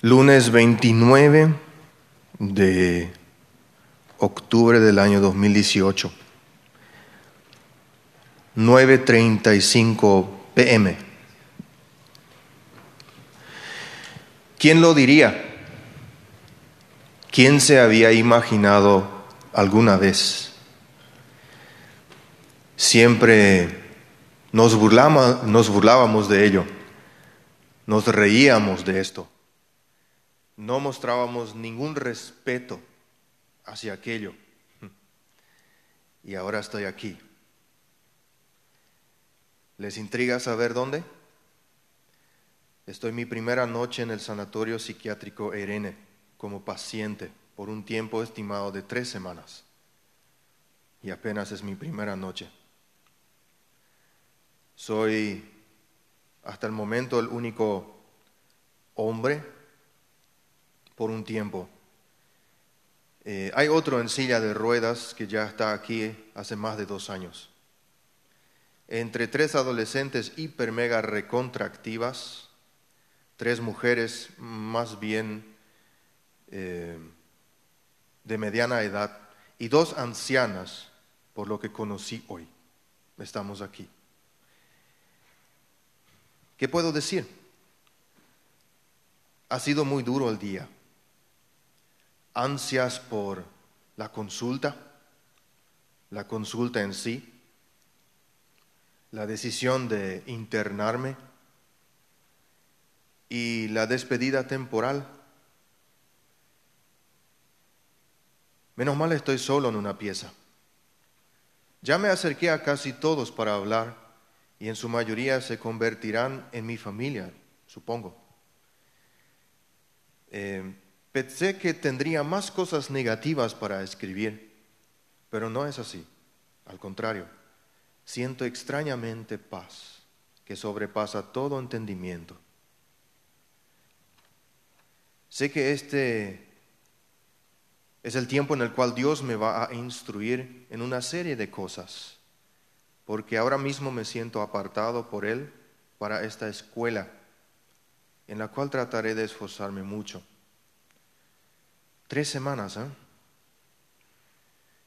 Lunes 29 de octubre del año 2018, 9.35 pm. ¿Quién lo diría? ¿Quién se había imaginado alguna vez? Siempre nos, nos burlábamos de ello, nos reíamos de esto, no mostrábamos ningún respeto hacia aquello. Y ahora estoy aquí. ¿Les intriga saber dónde? Estoy mi primera noche en el sanatorio psiquiátrico Irene como paciente por un tiempo estimado de tres semanas. Y apenas es mi primera noche. Soy hasta el momento el único hombre por un tiempo eh, hay otro en silla de ruedas que ya está aquí hace más de dos años. Entre tres adolescentes hiper mega recontractivas, tres mujeres más bien eh, de mediana edad y dos ancianas, por lo que conocí hoy. Estamos aquí. ¿Qué puedo decir? Ha sido muy duro el día ansias por la consulta, la consulta en sí, la decisión de internarme y la despedida temporal. Menos mal estoy solo en una pieza. Ya me acerqué a casi todos para hablar y en su mayoría se convertirán en mi familia, supongo. Eh, Pensé que tendría más cosas negativas para escribir, pero no es así. Al contrario, siento extrañamente paz que sobrepasa todo entendimiento. Sé que este es el tiempo en el cual Dios me va a instruir en una serie de cosas, porque ahora mismo me siento apartado por Él para esta escuela, en la cual trataré de esforzarme mucho. Tres semanas, ¿eh?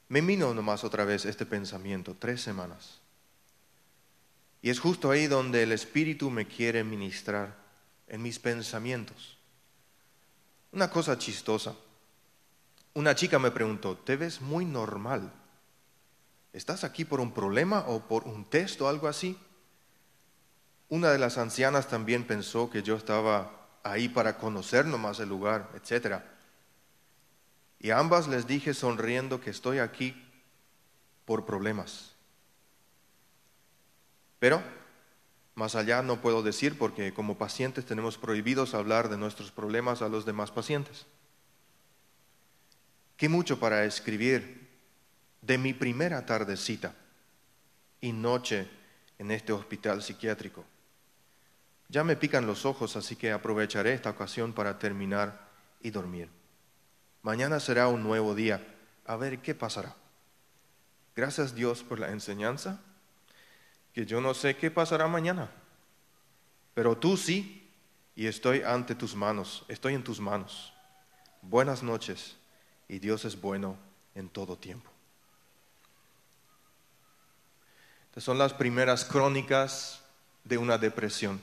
Me vino nomás otra vez este pensamiento, tres semanas. Y es justo ahí donde el Espíritu me quiere ministrar, en mis pensamientos. Una cosa chistosa. Una chica me preguntó, ¿te ves muy normal? ¿Estás aquí por un problema o por un test o algo así? Una de las ancianas también pensó que yo estaba ahí para conocer nomás el lugar, etcétera. Y a ambas les dije sonriendo que estoy aquí por problemas. Pero más allá no puedo decir porque como pacientes tenemos prohibidos hablar de nuestros problemas a los demás pacientes. Qué mucho para escribir de mi primera tardecita y noche en este hospital psiquiátrico. Ya me pican los ojos, así que aprovecharé esta ocasión para terminar y dormir. Mañana será un nuevo día. A ver qué pasará. Gracias Dios por la enseñanza, que yo no sé qué pasará mañana, pero tú sí, y estoy ante tus manos, estoy en tus manos. Buenas noches, y Dios es bueno en todo tiempo. Estas son las primeras crónicas de una depresión.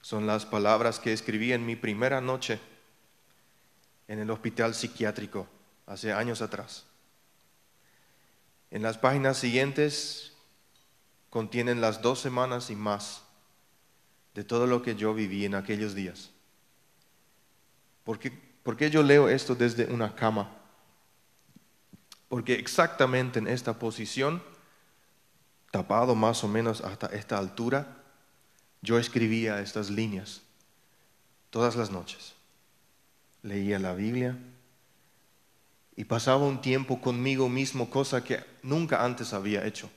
Son las palabras que escribí en mi primera noche en el hospital psiquiátrico hace años atrás. En las páginas siguientes contienen las dos semanas y más de todo lo que yo viví en aquellos días. ¿Por qué, yo leo esto desde una cama? Porque exactamente en esta posición, tapado más o menos hasta esta altura, yo escribía estas líneas todas las noches leía la Biblia y pasaba un tiempo conmigo mismo, cosa que nunca antes había hecho.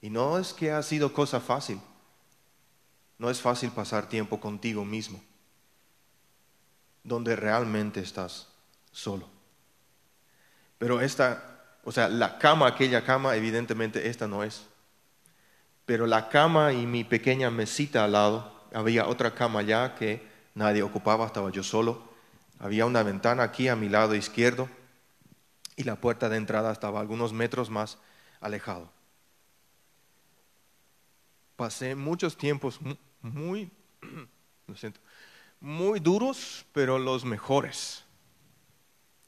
Y no es que ha sido cosa fácil, no es fácil pasar tiempo contigo mismo, donde realmente estás solo. Pero esta, o sea, la cama, aquella cama, evidentemente esta no es. Pero la cama y mi pequeña mesita al lado, había otra cama ya que nadie ocupaba, estaba yo solo. Había una ventana aquí a mi lado izquierdo y la puerta de entrada estaba algunos metros más alejado. Pasé muchos tiempos muy, lo siento, muy duros, pero los mejores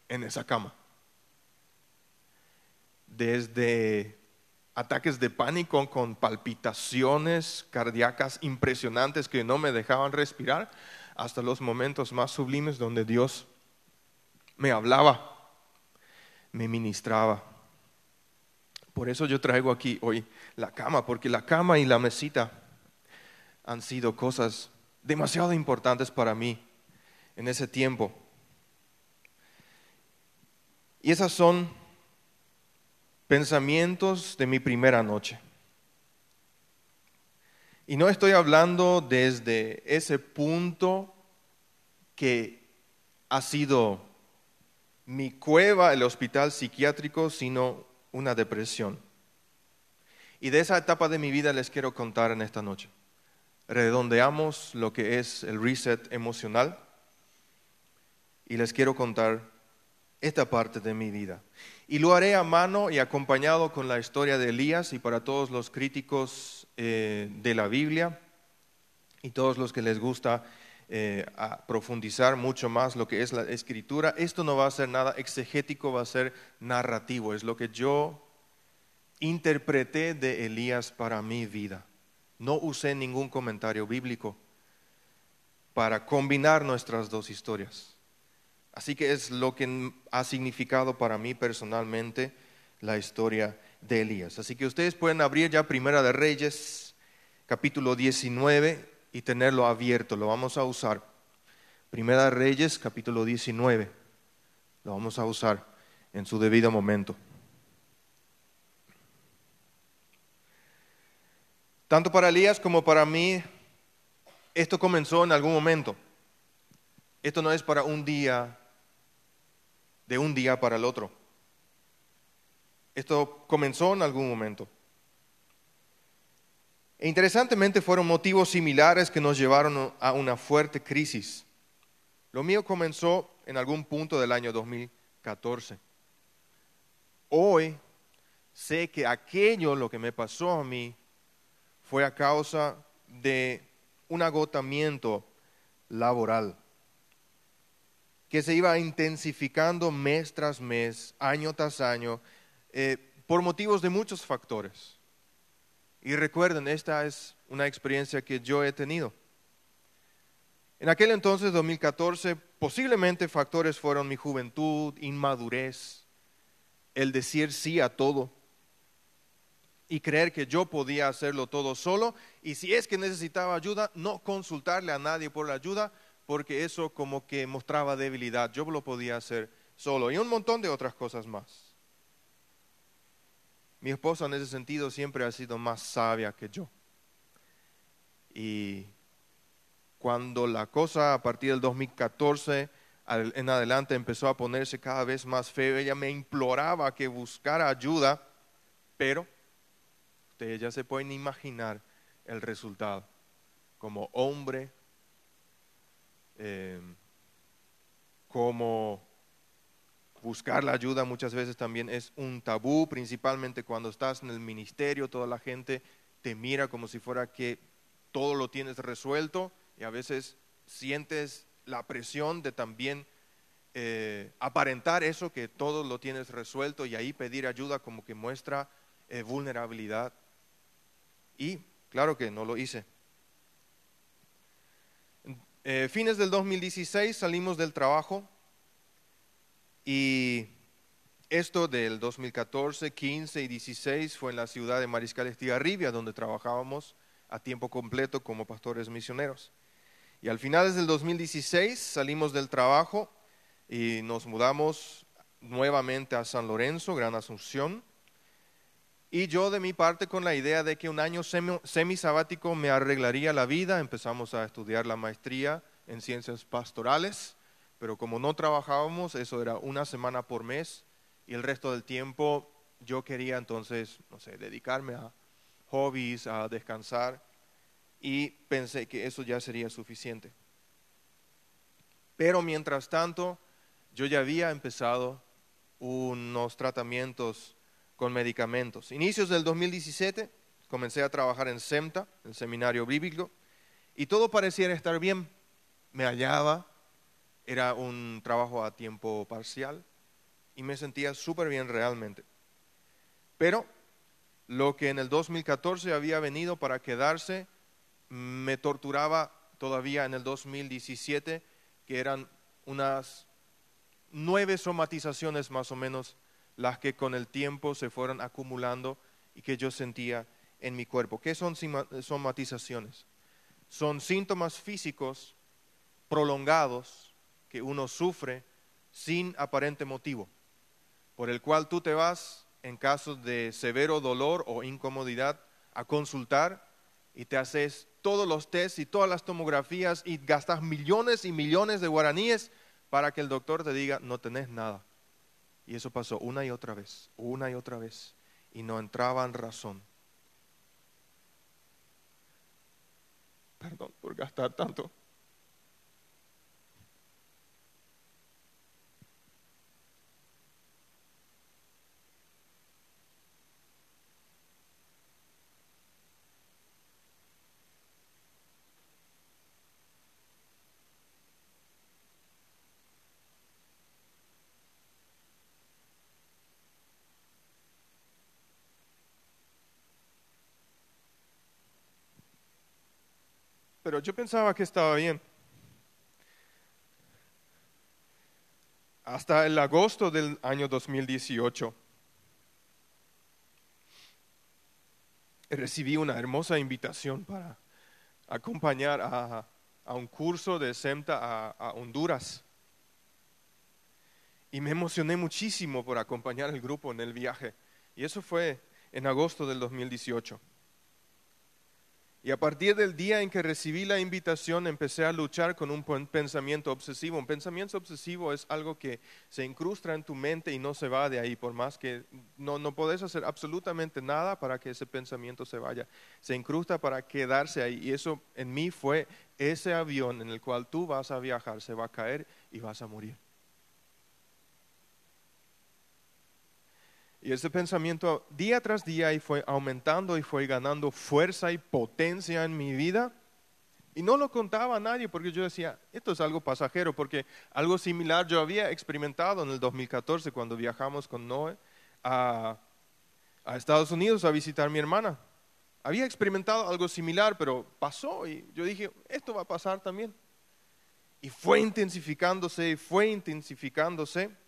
en esa cama. Desde ataques de pánico con palpitaciones cardíacas impresionantes que no me dejaban respirar, hasta los momentos más sublimes donde Dios me hablaba, me ministraba. Por eso yo traigo aquí hoy la cama, porque la cama y la mesita han sido cosas demasiado importantes para mí en ese tiempo. Y esas son pensamientos de mi primera noche. Y no estoy hablando desde ese punto que ha sido mi cueva, el hospital psiquiátrico, sino una depresión. Y de esa etapa de mi vida les quiero contar en esta noche. Redondeamos lo que es el reset emocional y les quiero contar esta parte de mi vida. Y lo haré a mano y acompañado con la historia de Elías y para todos los críticos eh, de la Biblia y todos los que les gusta eh, profundizar mucho más lo que es la escritura. Esto no va a ser nada exegético, va a ser narrativo. Es lo que yo interpreté de Elías para mi vida. No usé ningún comentario bíblico para combinar nuestras dos historias. Así que es lo que ha significado para mí personalmente la historia de Elías. Así que ustedes pueden abrir ya Primera de Reyes, capítulo 19, y tenerlo abierto. Lo vamos a usar. Primera de Reyes, capítulo 19. Lo vamos a usar en su debido momento. Tanto para Elías como para mí, esto comenzó en algún momento. Esto no es para un día de un día para el otro. Esto comenzó en algún momento. E interesantemente fueron motivos similares que nos llevaron a una fuerte crisis. Lo mío comenzó en algún punto del año 2014. Hoy sé que aquello, lo que me pasó a mí, fue a causa de un agotamiento laboral que se iba intensificando mes tras mes, año tras año, eh, por motivos de muchos factores. Y recuerden, esta es una experiencia que yo he tenido. En aquel entonces, 2014, posiblemente factores fueron mi juventud, inmadurez, el decir sí a todo y creer que yo podía hacerlo todo solo y si es que necesitaba ayuda, no consultarle a nadie por la ayuda, porque eso como que mostraba debilidad. Yo lo podía hacer solo y un montón de otras cosas más. Mi esposa en ese sentido siempre ha sido más sabia que yo. Y cuando la cosa a partir del 2014 en adelante empezó a ponerse cada vez más feo, ella me imploraba que buscara ayuda, pero ustedes ya se pueden imaginar el resultado. Como hombre eh, como buscar la ayuda muchas veces también es un tabú, principalmente cuando estás en el ministerio, toda la gente te mira como si fuera que todo lo tienes resuelto y a veces sientes la presión de también eh, aparentar eso, que todo lo tienes resuelto y ahí pedir ayuda como que muestra eh, vulnerabilidad. Y claro que no lo hice. Eh, fines del 2016 salimos del trabajo y esto del 2014, 15 y 16 fue en la ciudad de Mariscal Estigarribia, donde trabajábamos a tiempo completo como pastores misioneros. Y al final del 2016 salimos del trabajo y nos mudamos nuevamente a San Lorenzo, Gran Asunción. Y yo de mi parte con la idea de que un año semisabático me arreglaría la vida, empezamos a estudiar la maestría en ciencias pastorales, pero como no trabajábamos, eso era una semana por mes y el resto del tiempo yo quería entonces, no sé, dedicarme a hobbies, a descansar y pensé que eso ya sería suficiente. Pero mientras tanto, yo ya había empezado unos tratamientos con medicamentos. Inicios del 2017 comencé a trabajar en SEMTA, el seminario bíblico, y todo pareciera estar bien. Me hallaba, era un trabajo a tiempo parcial y me sentía súper bien realmente. Pero lo que en el 2014 había venido para quedarse me torturaba todavía en el 2017, que eran unas nueve somatizaciones más o menos las que con el tiempo se fueron acumulando y que yo sentía en mi cuerpo. ¿Qué son somatizaciones? Son síntomas físicos prolongados que uno sufre sin aparente motivo, por el cual tú te vas en caso de severo dolor o incomodidad a consultar y te haces todos los tests y todas las tomografías y gastas millones y millones de guaraníes para que el doctor te diga, no tenés nada. Y eso pasó una y otra vez, una y otra vez, y no entraba en razón. Perdón por gastar tanto. Pero yo pensaba que estaba bien. Hasta el agosto del año 2018 recibí una hermosa invitación para acompañar a, un curso de SEMTA a Honduras. Y me emocioné muchísimo por acompañar al grupo en el viaje. Y eso fue en agosto del 2018. Y a partir del día en que recibí la invitación, empecé a luchar con un pensamiento obsesivo. Un pensamiento obsesivo es algo que se incrusta en tu mente y no se va de ahí, por más que no, no puedes hacer absolutamente nada para que ese pensamiento se vaya. Se incrusta para quedarse ahí. Y eso en mí fue ese avión en el cual tú vas a viajar, se va a caer y vas a morir. Y ese pensamiento día tras día y fue aumentando y fue ganando fuerza y potencia en mi vida. Y no lo contaba a nadie porque yo decía, esto es algo pasajero, porque algo similar yo había experimentado en el 2014 cuando viajamos con Noé a, a Estados Unidos a visitar a mi hermana. Había experimentado algo similar, pero pasó y yo dije, esto va a pasar también. Y fue intensificándose y fue intensificándose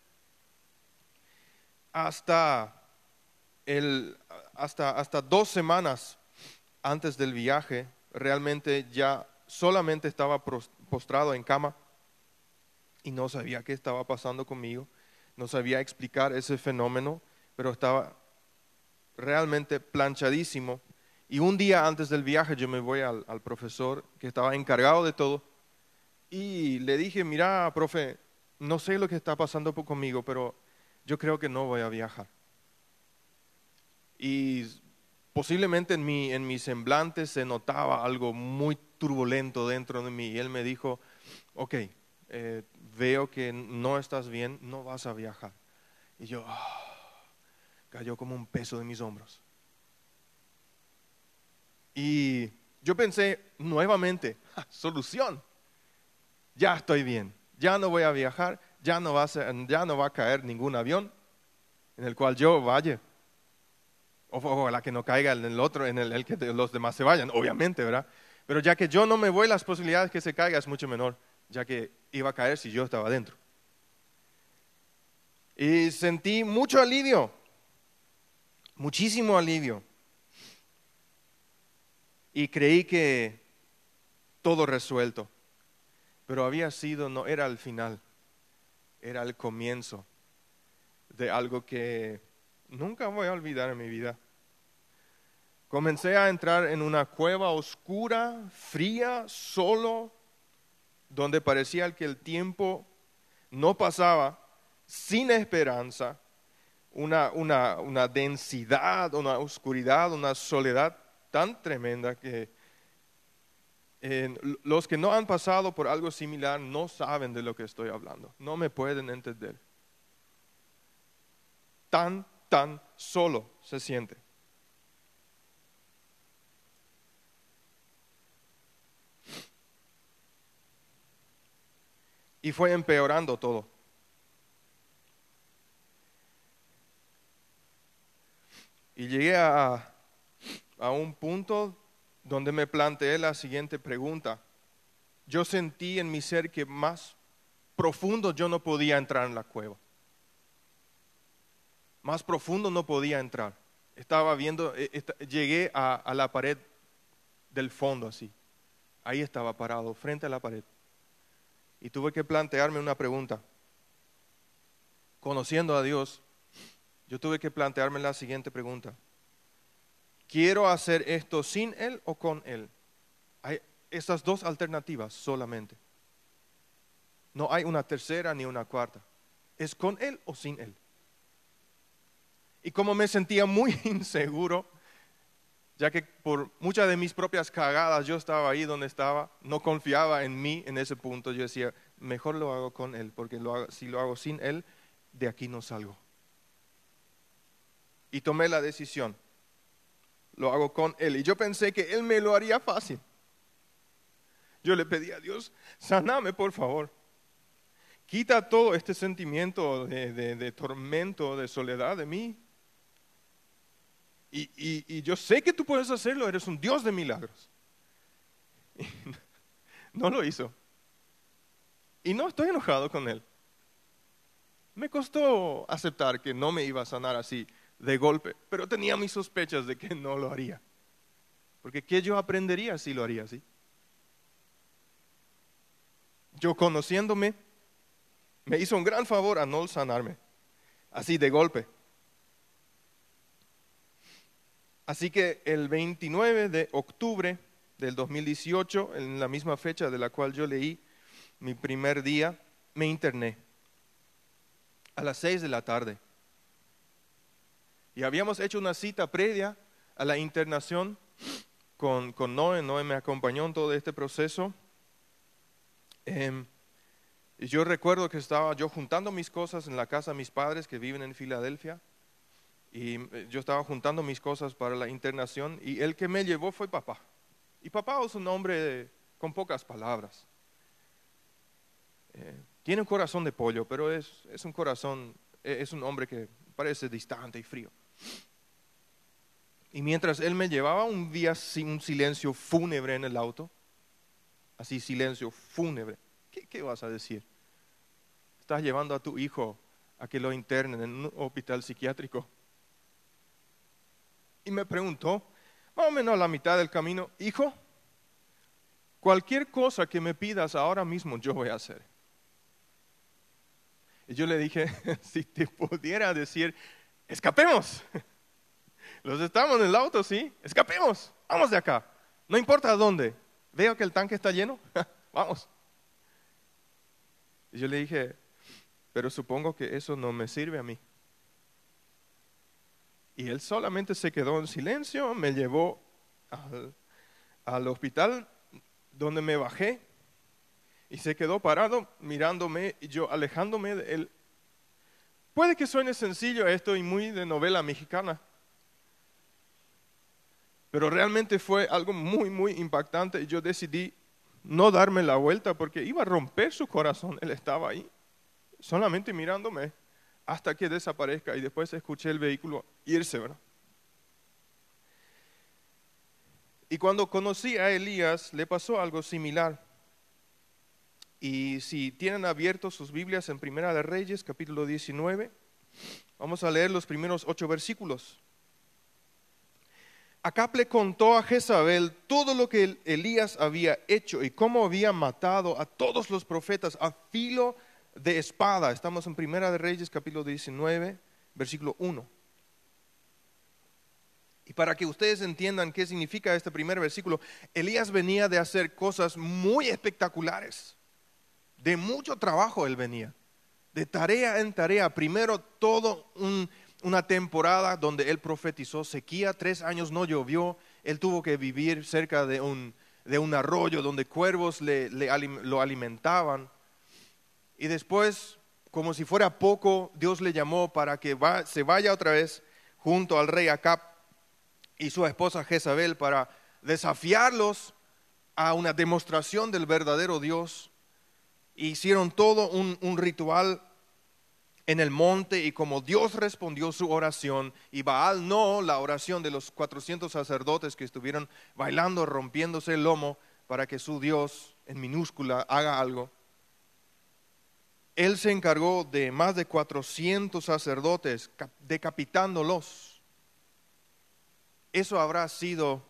hasta, el, hasta, hasta dos semanas antes del viaje, realmente ya solamente estaba postrado en cama y no sabía qué estaba pasando conmigo, no sabía explicar ese fenómeno, pero estaba realmente planchadísimo. Y un día antes del viaje yo me voy al, profesor que estaba encargado de todo y le dije, mira, profe, no sé lo que está pasando conmigo, pero yo creo que no voy a viajar. Y posiblemente en mi, en mi semblante se notaba algo muy turbulento dentro de mí. Y él me dijo, ok, eh, veo que no estás bien, no vas a viajar. Y yo, ah, cayó como un peso de mis hombros. Y yo pensé nuevamente, solución, ya estoy bien, ya no voy a viajar, ya no, va a caer ningún avión en el cual yo vaya. O, la que no caiga en el otro, en el, que los demás se vayan, obviamente, ¿verdad? Pero ya que yo no me voy, las posibilidades que se caiga es mucho menor, ya que iba a caer si yo estaba dentro. Y sentí mucho alivio, muchísimo alivio. Y creí que todo resuelto, pero había sido, no era el final era el comienzo de algo que nunca voy a olvidar en mi vida. Comencé a entrar en una cueva oscura, fría, solo, donde parecía que el tiempo no pasaba, sin esperanza, una, una, una densidad, una oscuridad, una soledad tan tremenda que los que no han pasado por algo similar no saben de lo que estoy hablando, no me pueden entender. Tan, tan solo se siente. Y fue empeorando todo. Y llegué a, a un punto donde me planteé la siguiente pregunta. Yo sentí en mi ser que más profundo yo no podía entrar en la cueva. Más profundo no podía entrar. Estaba viendo, eh, llegué a, a la pared del fondo así. Ahí estaba parado, frente a la pared. Y tuve que plantearme una pregunta. Conociendo a Dios, yo tuve que plantearme la siguiente pregunta. ¿Quiero hacer esto sin Él o con Él? Hay estas dos alternativas solamente. No hay una tercera ni una cuarta. ¿Es con Él o sin Él? Y como me sentía muy inseguro, ya que por muchas de mis propias cagadas yo estaba ahí donde estaba, no confiaba en mí en ese punto, yo decía, mejor lo hago con Él, porque si lo hago sin Él, de aquí no salgo y tomé la decisión. Lo hago con Él. Y yo pensé que Él me lo haría fácil. Yo le pedí a Dios, saname por favor. Quita todo este sentimiento de, tormento, de soledad de mí. Y, y, yo sé que tú puedes hacerlo, eres un Dios de milagros. no lo hizo. Y no estoy enojado con Él. Me costó aceptar que no me iba a sanar así de golpe, pero tenía mis sospechas de que no lo haría. Porque ¿qué yo aprendería si lo haría así? Yo conociéndome, me hizo un gran favor a no sanarme, así de golpe. Así que el 29 de octubre del 2018, en la misma fecha de la cual yo leí mi primer día, me interné a las seis de la tarde. Y habíamos hecho una cita previa a la internación con, con Noé. Noé me acompañó en todo este proceso. Em, y yo recuerdo que estaba yo juntando mis cosas en la casa de mis padres que viven en Filadelfia. Y eh, yo estaba juntando mis cosas para la internación y el que me llevó fue papá. Y papá es un hombre con pocas palabras. Eh, tiene un corazón de pollo, pero es, es un corazón, es un hombre que parece distante y frío. Y mientras él me llevaba un día un silencio fúnebre en el auto, así silencio fúnebre, ¿qué, vas a decir? Estás llevando a tu hijo a que lo internen en un hospital psiquiátrico. Y me preguntó, más o menos a la mitad del camino, hijo, cualquier cosa que me pidas ahora mismo yo voy a hacer. Y yo le dije, si te pudiera decir, escapemos. Los estamos en el auto, sí, escapemos, vamos de acá. No importa dónde. Veo que el tanque está lleno, vamos. Y yo le dije, pero supongo que eso no me sirve a mí. Y él solamente se quedó en silencio, me llevó al, al hospital donde me bajé y se quedó parado mirándome y yo alejándome de él. Puede que suene sencillo esto y muy de novela mexicana, pero realmente fue algo muy, muy impactante y yo decidí no darme la vuelta porque iba a romper su corazón. Él estaba ahí, solamente mirándome hasta que desaparezca y después escuché el vehículo irse, ¿verdad? Y cuando conocí a Elías, le pasó algo similar. Y si tienen abiertos sus Biblias en Primera de Reyes, capítulo 19, vamos a leer los primeros ocho versículos. Acab le contó a Jezabel todo lo que Elías había hecho y cómo había matado a todos los profetas a filo de espada. Estamos en Primera de Reyes, capítulo 19, versículo 1. Y para que ustedes entiendan qué significa este primer versículo, Elías venía de hacer cosas muy espectaculares. De mucho trabajo él venía, de tarea en tarea. Primero todo una temporada donde él profetizó sequía, tres años no llovió, él tuvo que vivir cerca de un, arroyo donde cuervos le, lo alimentaban. Y después, como si fuera poco, Dios le llamó para que se vaya otra vez junto al rey Acab y su esposa Jezabel para desafiarlos a una demostración del verdadero Dios. Hicieron todo un, ritual en el monte y como Dios respondió su oración y Baal no, la oración de los 400 sacerdotes que estuvieron bailando, rompiéndose el lomo para que su Dios en minúscula haga algo. Él se encargó de más de 400 sacerdotes, cap- decapitándolos. Eso habrá sido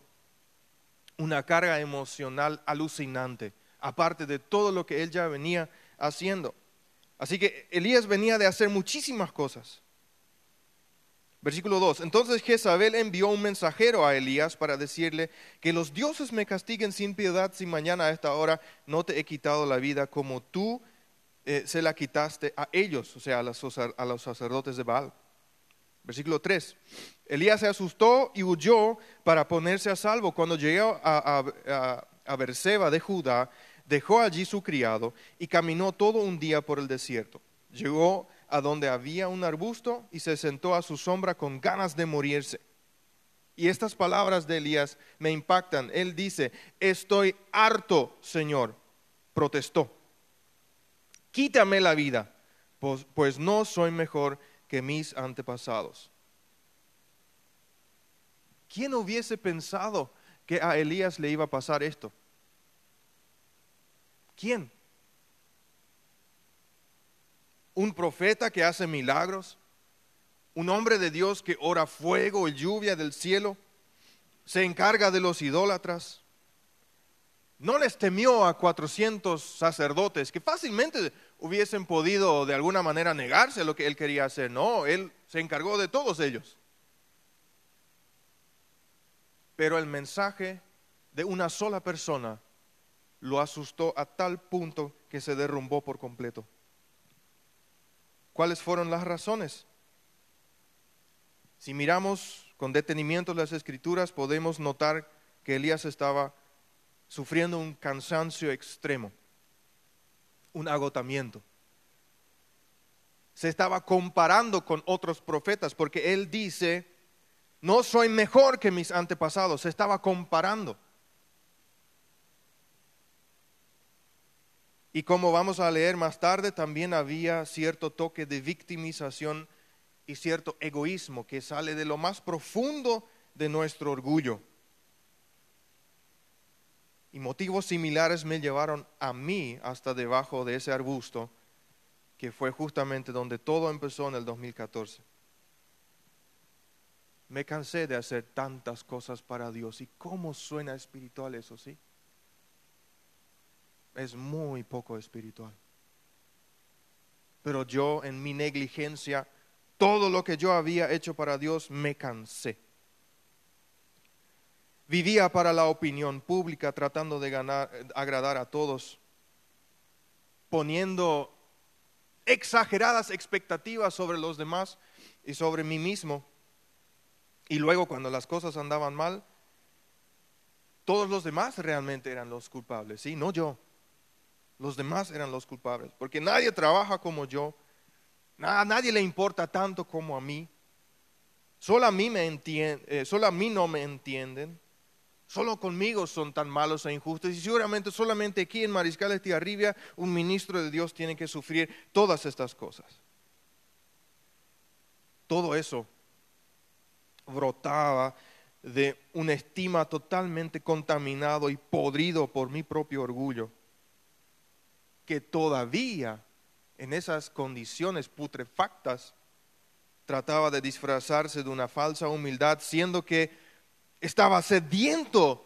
una carga emocional alucinante, aparte de todo lo que él ya venía haciendo. Así que Elías venía de hacer muchísimas cosas. Versículo 2. Entonces Jezabel envió un mensajero a Elías para decirle que los dioses me castiguen sin piedad si mañana a esta hora no te he quitado la vida como tú eh, se la quitaste a ellos, o sea, a los, sacerdotes de Baal. Versículo 3. Elías se asustó y huyó para ponerse a salvo. Cuando llegó a, a, a- a Berseba de Judá, dejó allí su criado y caminó todo un día por el desierto. Llegó a donde había un arbusto y se sentó a su sombra con ganas de morirse. Y estas palabras de Elías me impactan. Él dice, estoy harto, Señor, protestó. Quítame la vida, pues, pues no soy mejor que mis antepasados. ¿Quién hubiese pensado que a Elías le iba a pasar esto? ¿Quién? ¿Un profeta que hace milagros? ¿Un hombre de Dios que ora fuego y lluvia del cielo? ¿Se encarga de los idólatras? No les temió a 400 sacerdotes que fácilmente hubiesen podido de alguna manera negarse a lo que él quería hacer. No, él se encargó de todos ellos. Pero el mensaje de una sola persona lo asustó a tal punto que se derrumbó por completo. ¿Cuáles fueron las razones? Si miramos con detenimiento las escrituras, podemos notar que Elías estaba sufriendo un cansancio extremo, un agotamiento. Se estaba comparando con otros profetas porque él dice, no soy mejor que mis antepasados, se estaba comparando. Y como vamos a leer más tarde, también había cierto toque de victimización y cierto egoísmo que sale de lo más profundo de nuestro orgullo. Y motivos similares me llevaron a mí hasta debajo de ese arbusto, que fue justamente donde todo empezó en el 2014. Me cansé de hacer tantas cosas para Dios. ¿Y cómo suena espiritual eso, sí? Es muy poco espiritual. Pero yo en mi negligencia, todo lo que yo había hecho para Dios, me cansé. Vivía para la opinión pública, tratando de ganar, agradar a todos, poniendo exageradas expectativas sobre los demás y sobre mí mismo. Y luego cuando las cosas andaban mal, todos los demás realmente eran los culpables, ¿sí? No yo. Los demás eran los culpables, porque nadie trabaja como yo, a nadie le importa tanto como a mí. Solo a mí, me entien- eh, solo a mí no me entienden. Solo conmigo son tan malos e injustos. Y seguramente solamente aquí en Mariscal de Tiarribia un ministro de Dios tiene que sufrir todas estas cosas. Todo eso brotaba de una estima totalmente contaminado y podrido por mi propio orgullo, que todavía en esas condiciones putrefactas trataba de disfrazarse de una falsa humildad, siendo que estaba sediento,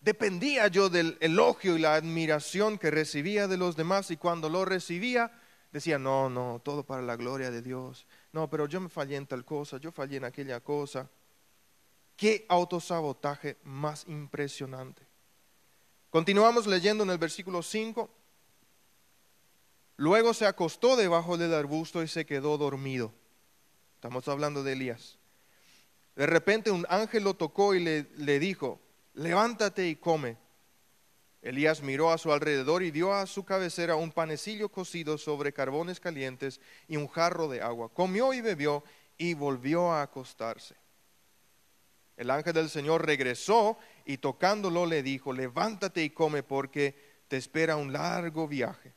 dependía yo del elogio y la admiración que recibía de los demás y cuando lo recibía decía, no, no, todo para la gloria de Dios, no, pero yo me fallé en tal cosa, yo fallé en aquella cosa. Qué autosabotaje más impresionante. Continuamos leyendo en el versículo 5. Luego se acostó debajo del arbusto y se quedó dormido. Estamos hablando de Elías. De repente un ángel lo tocó y le, le dijo, levántate y come. Elías miró a su alrededor y dio a su cabecera un panecillo cocido sobre carbones calientes y un jarro de agua. Comió y bebió y volvió a acostarse. El ángel del Señor regresó y tocándolo le dijo, levántate y come porque te espera un largo viaje.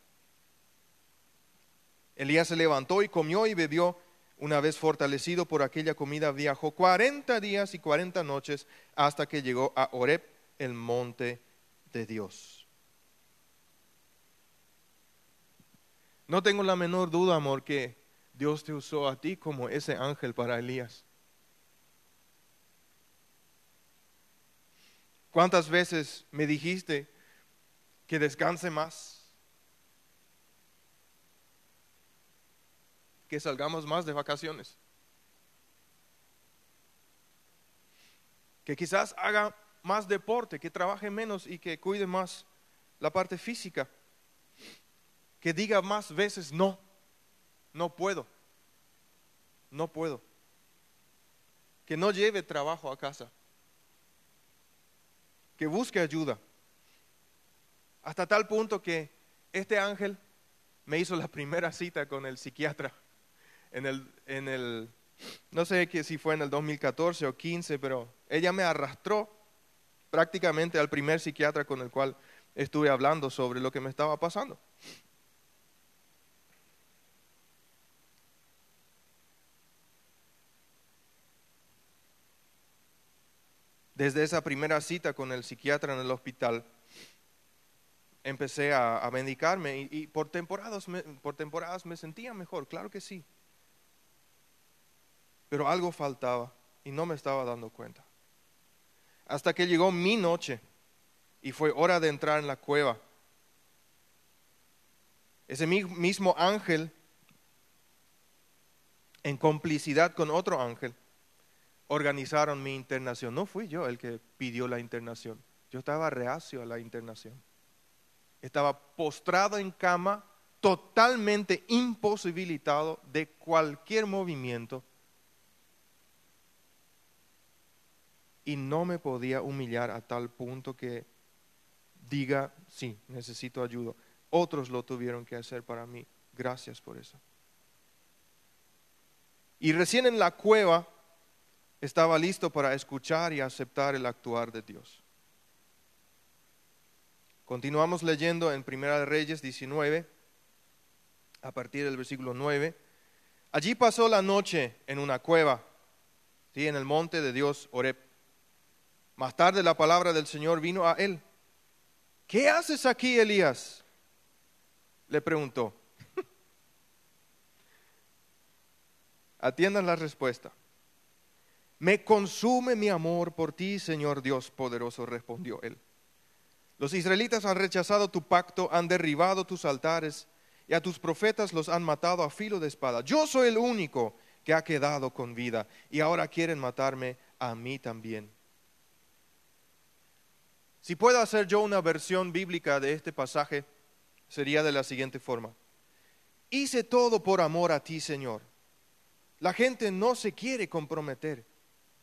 Elías se levantó y comió y bebió. Una vez fortalecido por aquella comida, viajó cuarenta días y cuarenta noches hasta que llegó a Oreb, el monte de Dios. No tengo la menor duda, amor, que Dios te usó a ti como ese ángel para Elías. ¿Cuántas veces me dijiste que descanse más? Que salgamos más de vacaciones. Que quizás haga más deporte, que trabaje menos y que cuide más la parte física. Que diga más veces no, no puedo, no puedo. Que no lleve trabajo a casa que busque ayuda. Hasta tal punto que este ángel me hizo la primera cita con el psiquiatra en el, en el no sé si fue en el 2014 o 15, pero ella me arrastró prácticamente al primer psiquiatra con el cual estuve hablando sobre lo que me estaba pasando. desde esa primera cita con el psiquiatra en el hospital, empecé a, medicarme y, por, temporadas me, por temporadas me sentía mejor, claro que sí. Pero algo faltaba y no me estaba dando cuenta. Hasta que llegó mi noche y fue hora de entrar en la cueva. Ese mismo ángel, en complicidad con otro ángel, organizaron mi internación. No fui yo el que pidió la internación. Yo estaba reacio a la internación. Estaba postrado en cama, totalmente imposibilitado de cualquier movimiento. Y no me podía humillar a tal punto que diga, sí, necesito ayuda. Otros lo tuvieron que hacer para mí. Gracias por eso. Y recién en la cueva estaba listo para escuchar y aceptar el actuar de Dios. Continuamos leyendo en Primera de Reyes 19, a partir del versículo 9. Allí pasó la noche en una cueva, en el monte de Dios Oreb. Más tarde la palabra del Señor vino a él. ¿Qué haces aquí, Elías? Le preguntó. Atiendan la respuesta. Me consume mi amor por ti, Señor Dios poderoso, respondió él. Los israelitas han rechazado tu pacto, han derribado tus altares y a tus profetas los han matado a filo de espada. Yo soy el único que ha quedado con vida y ahora quieren matarme a mí también. Si puedo hacer yo una versión bíblica de este pasaje, sería de la siguiente forma. Hice todo por amor a ti, Señor. La gente no se quiere comprometer.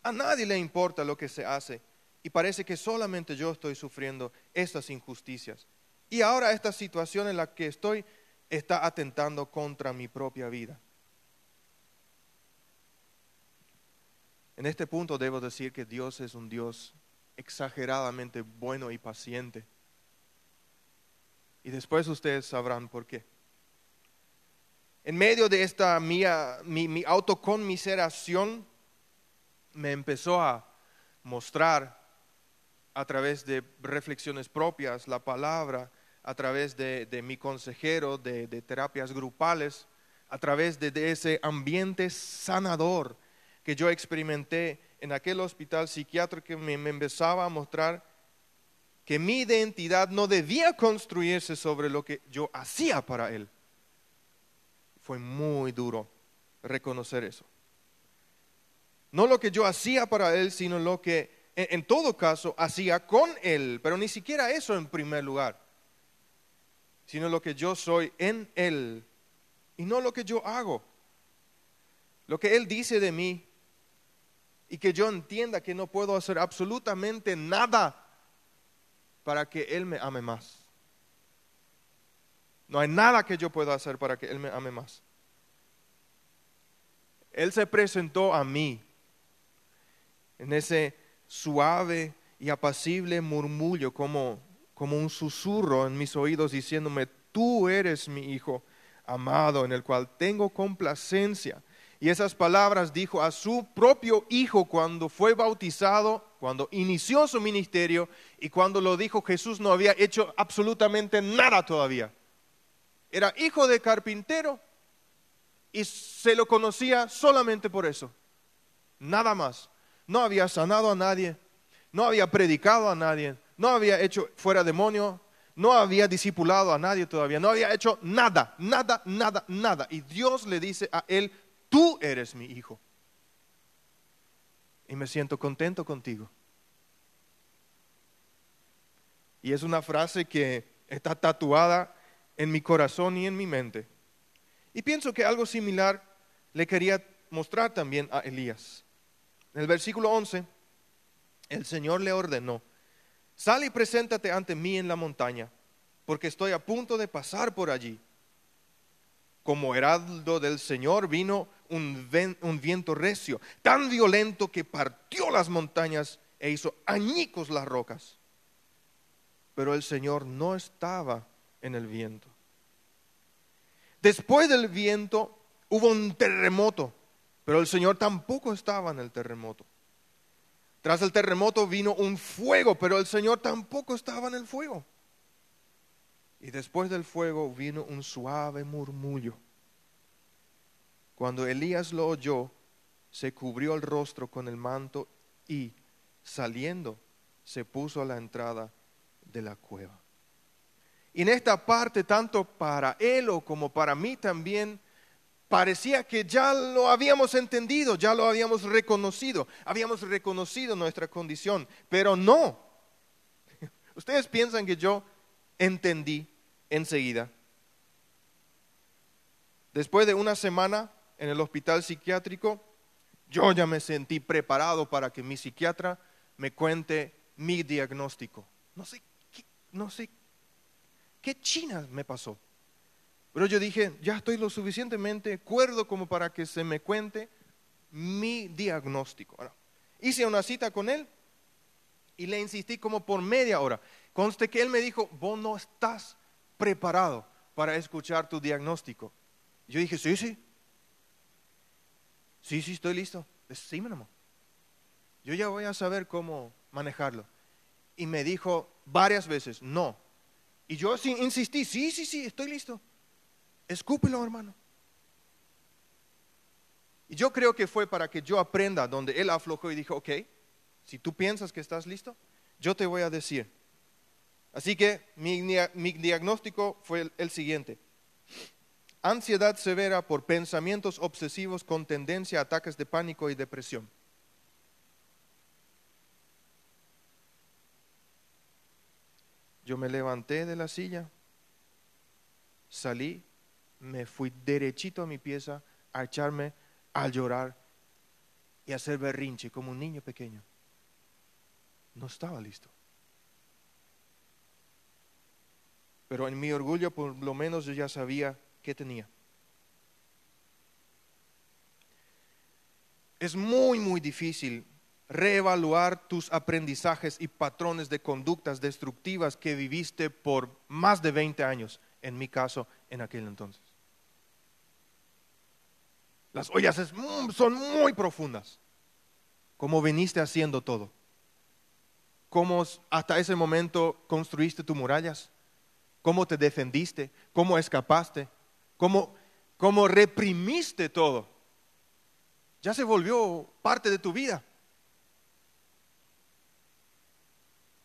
A nadie le importa lo que se hace y parece que solamente yo estoy sufriendo estas injusticias. Y ahora esta situación en la que estoy está atentando contra mi propia vida. En este punto debo decir que Dios es un Dios exageradamente bueno y paciente. Y después ustedes sabrán por qué. En medio de esta mía, mi, mi autoconmiseración, me empezó a mostrar a través de reflexiones propias, la palabra, a través de, mi consejero, de, terapias grupales, a través de, ese ambiente sanador que yo experimenté en aquel hospital psiquiátrico que me, empezaba a mostrar que mi identidad no debía construirse sobre lo que yo hacía para él. Fue muy duro reconocer eso. No lo que yo hacía para Él, sino lo que en, todo caso hacía con Él. Pero ni siquiera eso en primer lugar, sino lo que yo soy en Él y no lo que yo hago. Lo que Él dice de mí y que yo entienda que no puedo hacer absolutamente nada para que Él me ame más. No hay nada que yo pueda hacer para que Él me ame más. Él se presentó a mí en ese suave y apacible murmullo como, como un susurro en mis oídos diciéndome, tú eres mi hijo amado en el cual tengo complacencia. Y esas palabras dijo a su propio hijo cuando fue bautizado, cuando inició su ministerio y cuando lo dijo Jesús no había hecho absolutamente nada todavía. Era hijo de carpintero y se lo conocía solamente por eso. Nada más. No había sanado a nadie, no había predicado a nadie, no había hecho fuera demonio, no había discipulado a nadie todavía, no había hecho nada, nada, nada, nada. Y Dios le dice a él, tú eres mi hijo. Y me siento contento contigo. Y es una frase que está tatuada en mi corazón y en mi mente. Y pienso que algo similar le quería mostrar también a Elías. En el versículo 11, el Señor le ordenó, sal y preséntate ante mí en la montaña, porque estoy a punto de pasar por allí. Como heraldo del Señor vino un, viento recio, tan violento que partió las montañas e hizo añicos las rocas. Pero el Señor no estaba en el viento. Después del viento hubo un terremoto, pero el Señor tampoco estaba en el terremoto. Tras el terremoto vino un fuego, pero el Señor tampoco estaba en el fuego. Y después del fuego vino un suave murmullo. Cuando Elías lo oyó, se cubrió el rostro con el manto y, saliendo, se puso a la entrada de la cueva. Y en esta parte, tanto para él o como para mí también, parecía que ya lo habíamos entendido, ya lo habíamos reconocido, habíamos reconocido nuestra condición, pero no. Ustedes piensan que yo entendí enseguida. Después de una semana en el hospital psiquiátrico, yo ya me sentí preparado para que mi psiquiatra me cuente mi diagnóstico. No sé qué, no sé qué china me pasó. Pero yo dije, ya estoy lo suficientemente cuerdo como para que se me cuente mi diagnóstico. hice una cita con él y le insistí como por media hora. Conste que él me dijo, vos no estás preparado para escuchar tu diagnóstico. Yo dije, sí, sí, Sí, sí, estoy listo. Sí, amor. Yo ya voy a saber cómo manejarlo. Y me dijo varias veces, no. Y yo insistí, sí, sí, sí, estoy listo. Escúpelo, hermano. Y yo creo que fue para que yo aprenda donde él aflojó y dijo, ok, si tú piensas que estás listo, yo te voy a decir. Así que mi, diagnóstico fue el siguiente ansiedad severa por pensamientos obsesivos con tendencia a ataques de pánico y depresión. Yo me levanté de la silla, salí, me fui derechito a mi pieza a echarme a llorar y a hacer berrinche como un niño pequeño. No estaba listo. Pero en mi orgullo por lo menos yo ya sabía que tenía. Es muy, muy difícil reevaluar tus aprendizajes y patrones de conductas destructivas que viviste por más de 20 años, en mi caso, en aquel entonces. Las ollas son muy profundas. ¿Cómo viniste haciendo todo? ¿Cómo hasta ese momento construiste tus murallas? ¿Cómo te defendiste? ¿Cómo escapaste? Cómo, reprimiste todo. Ya se volvió parte de tu vida.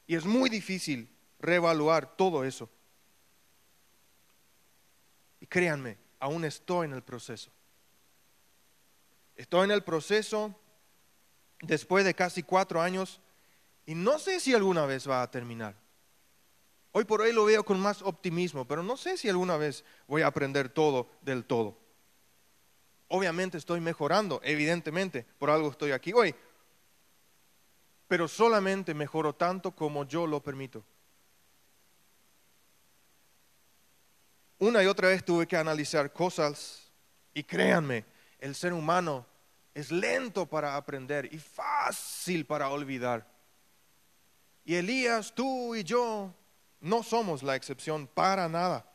Y es muy difícil reevaluar todo eso. Y créanme, aún estoy en el proceso. Estoy en el proceso después de casi cuatro años y no sé si alguna vez va a terminar. Hoy por hoy lo veo con más optimismo, pero no sé si alguna vez voy a aprender todo del todo. Obviamente estoy mejorando, evidentemente, por algo estoy aquí hoy. Pero solamente mejoro tanto como yo lo permito. Una y otra vez tuve que analizar cosas y créanme, el ser humano es lento para aprender y fácil para olvidar. Y Elías, tú y yo no somos la excepción para nada.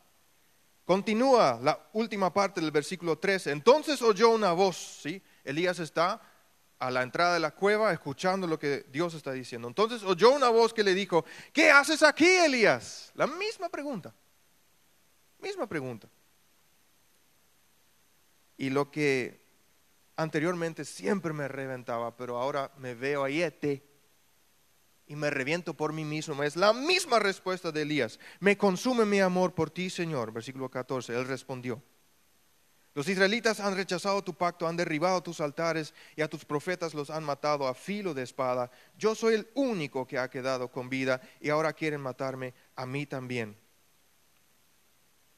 Continúa la última parte del versículo 13. Entonces oyó una voz, ¿sí? Elías está a la entrada de la cueva escuchando lo que Dios está diciendo. Entonces oyó una voz que le dijo, ¿qué haces aquí, Elías? La misma pregunta. Misma pregunta. Y lo que anteriormente siempre me reventaba, pero ahora me veo ahí este y me reviento por mí mismo. Es la misma respuesta de Elías. Me consume mi amor por ti, Señor. Versículo 14. Él respondió. Los israelitas han rechazado tu pacto, han derribado tus altares y a tus profetas los han matado a filo de espada. Yo soy el único que ha quedado con vida y ahora quieren matarme a mí también.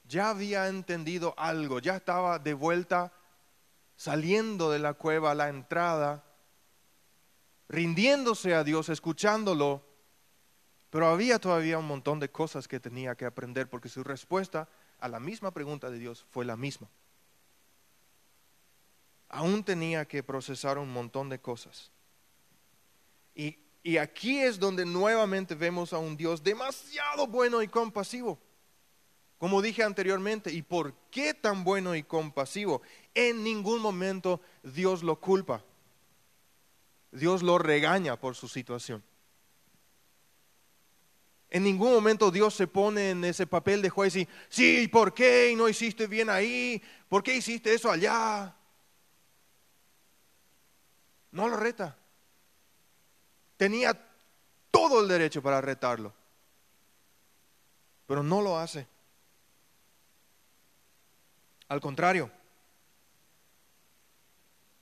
Ya había entendido algo, ya estaba de vuelta saliendo de la cueva a la entrada rindiéndose a Dios, escuchándolo, pero había todavía un montón de cosas que tenía que aprender porque su respuesta a la misma pregunta de Dios fue la misma. Aún tenía que procesar un montón de cosas. Y, y aquí es donde nuevamente vemos a un Dios demasiado bueno y compasivo. Como dije anteriormente, ¿y por qué tan bueno y compasivo? En ningún momento Dios lo culpa. Dios lo regaña por su situación. En ningún momento Dios se pone en ese papel de juez y, sí, ¿por qué no hiciste bien ahí? ¿Por qué hiciste eso allá? No lo reta. Tenía todo el derecho para retarlo, pero no lo hace. Al contrario,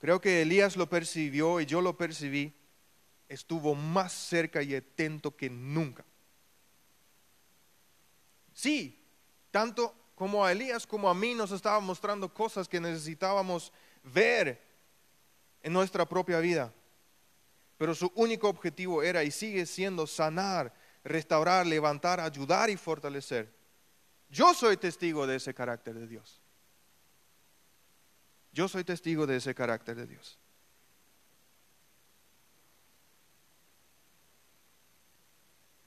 Creo que Elías lo percibió y yo lo percibí. Estuvo más cerca y atento que nunca. Sí, tanto como a Elías como a mí nos estaba mostrando cosas que necesitábamos ver en nuestra propia vida. Pero su único objetivo era y sigue siendo sanar, restaurar, levantar, ayudar y fortalecer. Yo soy testigo de ese carácter de Dios. Yo soy testigo de ese carácter de Dios.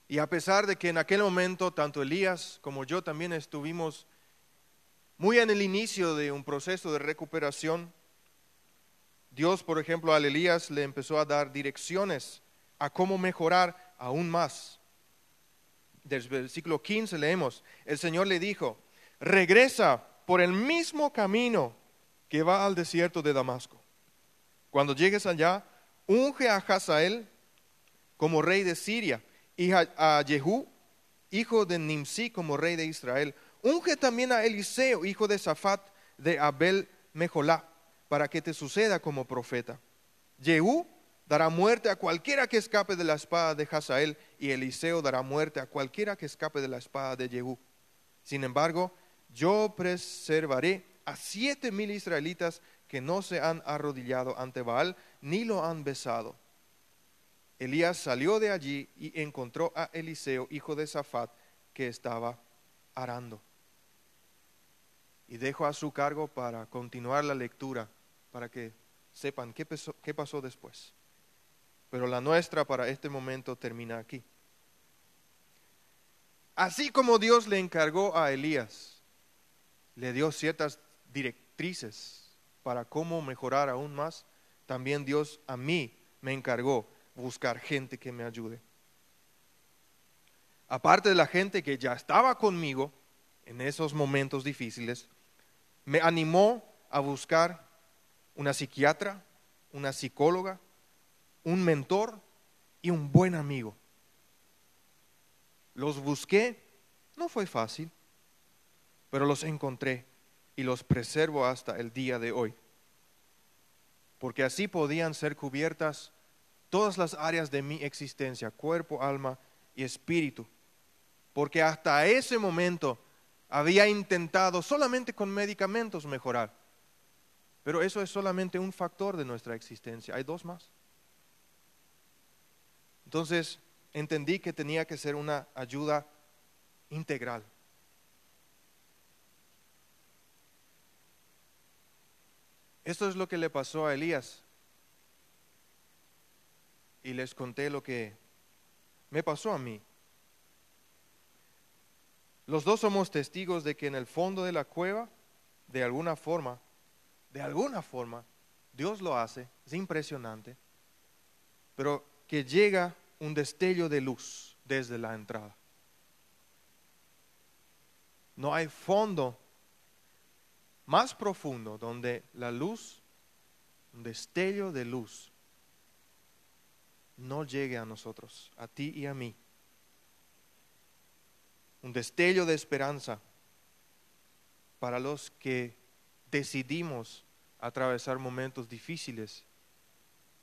Y a pesar de que en aquel momento tanto Elías como yo también estuvimos muy en el inicio de un proceso de recuperación, Dios, por ejemplo, a Elías le empezó a dar direcciones a cómo mejorar aún más. Desde el versículo 15 leemos, el Señor le dijo, regresa por el mismo camino que va al desierto de Damasco. Cuando llegues allá, unge a Hazael como rey de Siria y a Jehú, hijo de Nimsi, como rey de Israel. Unge también a Eliseo, hijo de Safat de Abel Mejolá, para que te suceda como profeta. Jehú dará muerte a cualquiera que escape de la espada de Hazael, y Eliseo dará muerte a cualquiera que escape de la espada de Jehú. Sin embargo, yo preservaré a siete mil israelitas que no se han arrodillado ante Baal ni lo han besado. Elías salió de allí y encontró a Eliseo, hijo de Safat, que estaba arando. Y dejo a su cargo para continuar la lectura, para que sepan qué pasó, qué pasó después. Pero la nuestra para este momento termina aquí. Así como Dios le encargó a Elías, le dio ciertas directrices para cómo mejorar aún más, también Dios a mí me encargó buscar gente que me ayude. Aparte de la gente que ya estaba conmigo en esos momentos difíciles, me animó a buscar una psiquiatra, una psicóloga, un mentor y un buen amigo. Los busqué, no fue fácil, pero los encontré y los preservo hasta el día de hoy. Porque así podían ser cubiertas todas las áreas de mi existencia, cuerpo, alma y espíritu. Porque hasta ese momento había intentado solamente con medicamentos mejorar. Pero eso es solamente un factor de nuestra existencia. Hay dos más. Entonces entendí que tenía que ser una ayuda integral. Esto es lo que le pasó a Elías. Y les conté lo que me pasó a mí. Los dos somos testigos de que en el fondo de la cueva, de alguna forma, de alguna forma, Dios lo hace, es impresionante, pero que llega un destello de luz desde la entrada. No hay fondo más profundo donde la luz, un destello de luz, no llegue a nosotros, a ti y a mí. Un destello de esperanza para los que decidimos atravesar momentos difíciles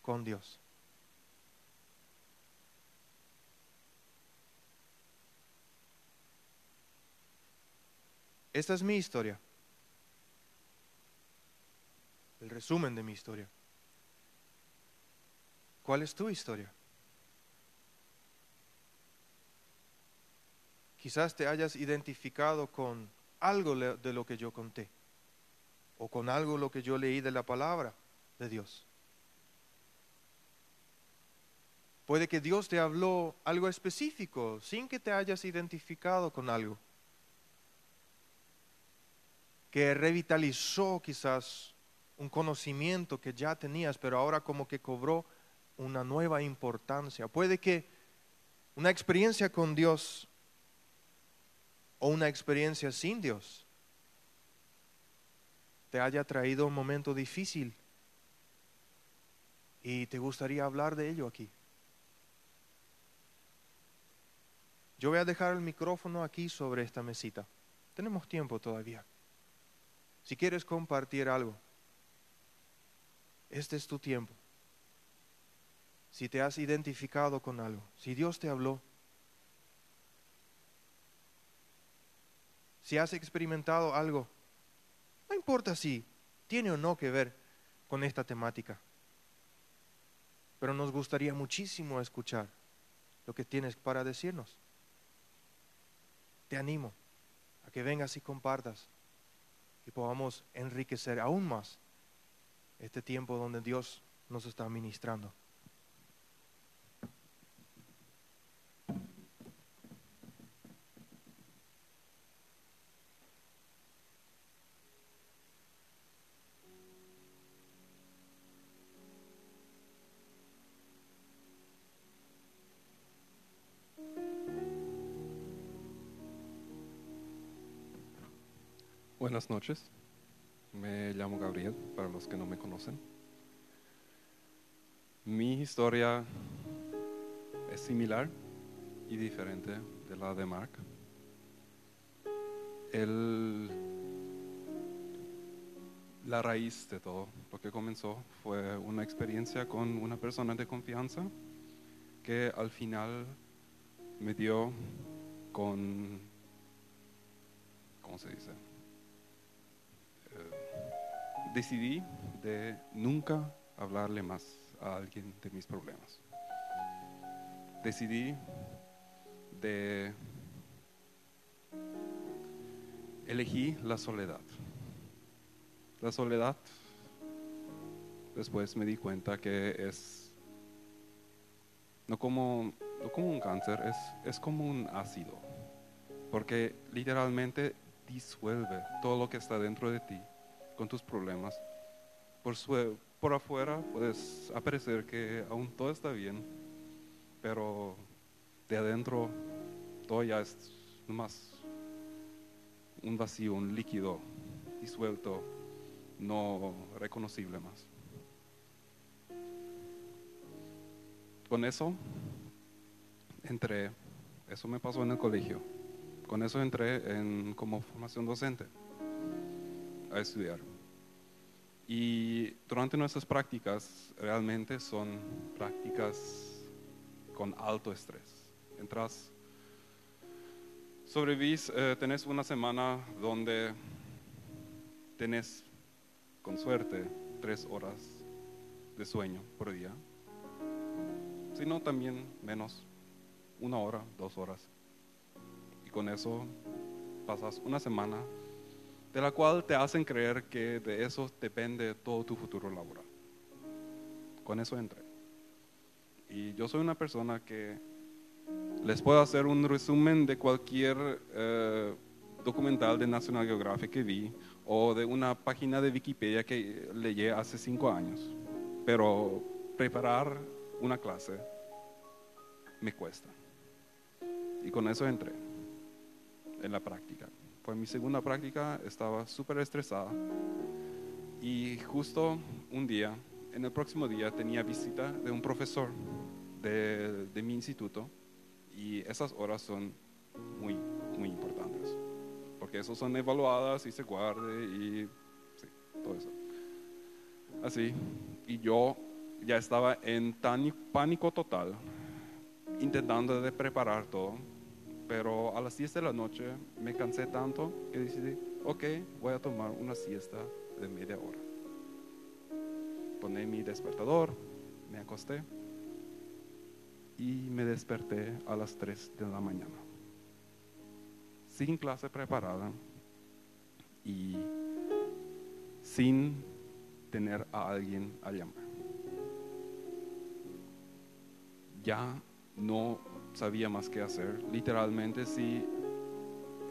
con Dios. Esta es mi historia. El resumen de mi historia. ¿Cuál es tu historia? Quizás te hayas identificado con algo de lo que yo conté o con algo lo que yo leí de la palabra de Dios. Puede que Dios te habló algo específico sin que te hayas identificado con algo que revitalizó quizás un conocimiento que ya tenías, pero ahora como que cobró una nueva importancia. Puede que una experiencia con Dios o una experiencia sin Dios te haya traído un momento difícil y te gustaría hablar de ello aquí. Yo voy a dejar el micrófono aquí sobre esta mesita. Tenemos tiempo todavía. Si quieres compartir algo, este es tu tiempo. Si te has identificado con algo, si Dios te habló, si has experimentado algo, no importa si tiene o no que ver con esta temática, pero nos gustaría muchísimo escuchar lo que tienes para decirnos. Te animo a que vengas y compartas y podamos enriquecer aún más este tiempo donde Dios nos está ministrando. Buenas noches. Me llamo Gabriel, para los que no me conocen. Mi historia es similar y diferente de la de Mark. la raíz de todo lo que comenzó fue una experiencia con una persona de confianza que al final me dio con, ¿cómo se dice? Decidí de nunca hablarle más a alguien de mis problemas. Decidí de elegí la soledad. La soledad, después me di cuenta que es no como, como un cáncer, es, es como un ácido, porque literalmente disuelve todo lo que está dentro de ti con tus problemas. Por, por afuera puedes aparecer que aún todo está bien, pero de adentro todo ya es más un vacío, un líquido disuelto, no reconocible más. Con eso entré, eso me pasó en el colegio, con eso entré en, como formación docente a estudiar. Y durante nuestras prácticas realmente son prácticas con alto estrés. Entras, sobrevivís, eh, tenés una semana donde tenés, con suerte, tres horas de sueño por día. Si no, también menos, una hora, dos horas. Y con eso pasas una semana de la cual te hacen creer que de eso depende todo tu futuro laboral. Con eso entré. Y yo soy una persona que les puedo hacer un resumen de cualquier eh, documental de National Geographic que vi o de una página de Wikipedia que leí hace cinco años. Pero preparar una clase me cuesta. Y con eso entré en la práctica. Fue mi segunda práctica, estaba súper estresada. Y justo un día, en el próximo día, tenía visita de un profesor de, de mi instituto. Y esas horas son muy, muy importantes. Porque esas son evaluadas y se guarde y todo eso. Así. Y yo ya estaba en tan pánico total, intentando preparar todo, pero a las 10 de la noche me cansé tanto que decidí, ok, voy a tomar una siesta de media hora. Poné mi despertador, me acosté y me desperté a las 3 de la mañana, sin clase preparada y sin tener a alguien a llamar. Ya no sabía más qué hacer. Literalmente, si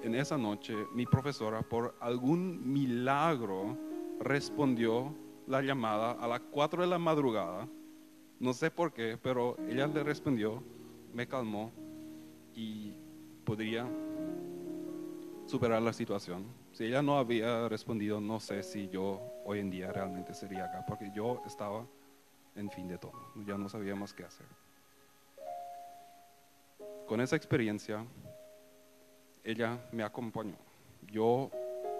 en esa noche mi profesora por algún milagro respondió la llamada a las 4 de la madrugada, no sé por qué, pero ella le respondió, me calmó y podría superar la situación. Si ella no había respondido, no sé si yo hoy en día realmente sería acá, porque yo estaba en fin de todo, ya no sabía más qué hacer. Con esa experiencia, ella me acompañó. Yo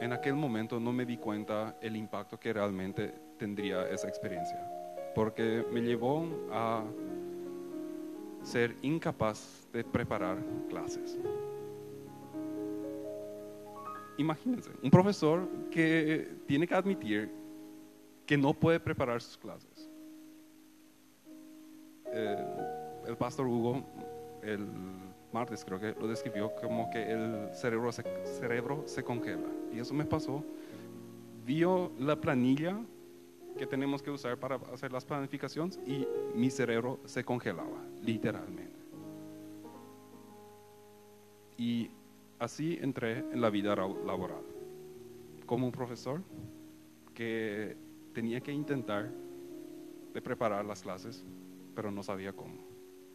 en aquel momento no me di cuenta el impacto que realmente tendría esa experiencia, porque me llevó a ser incapaz de preparar clases. Imagínense, un profesor que tiene que admitir que no puede preparar sus clases. Eh, el pastor Hugo, el martes creo que lo describió como que el cerebro se, cerebro se congela. Y eso me pasó. Vio la planilla que tenemos que usar para hacer las planificaciones y mi cerebro se congelaba, literalmente. Y así entré en la vida laboral, como un profesor que tenía que intentar de preparar las clases, pero no sabía cómo,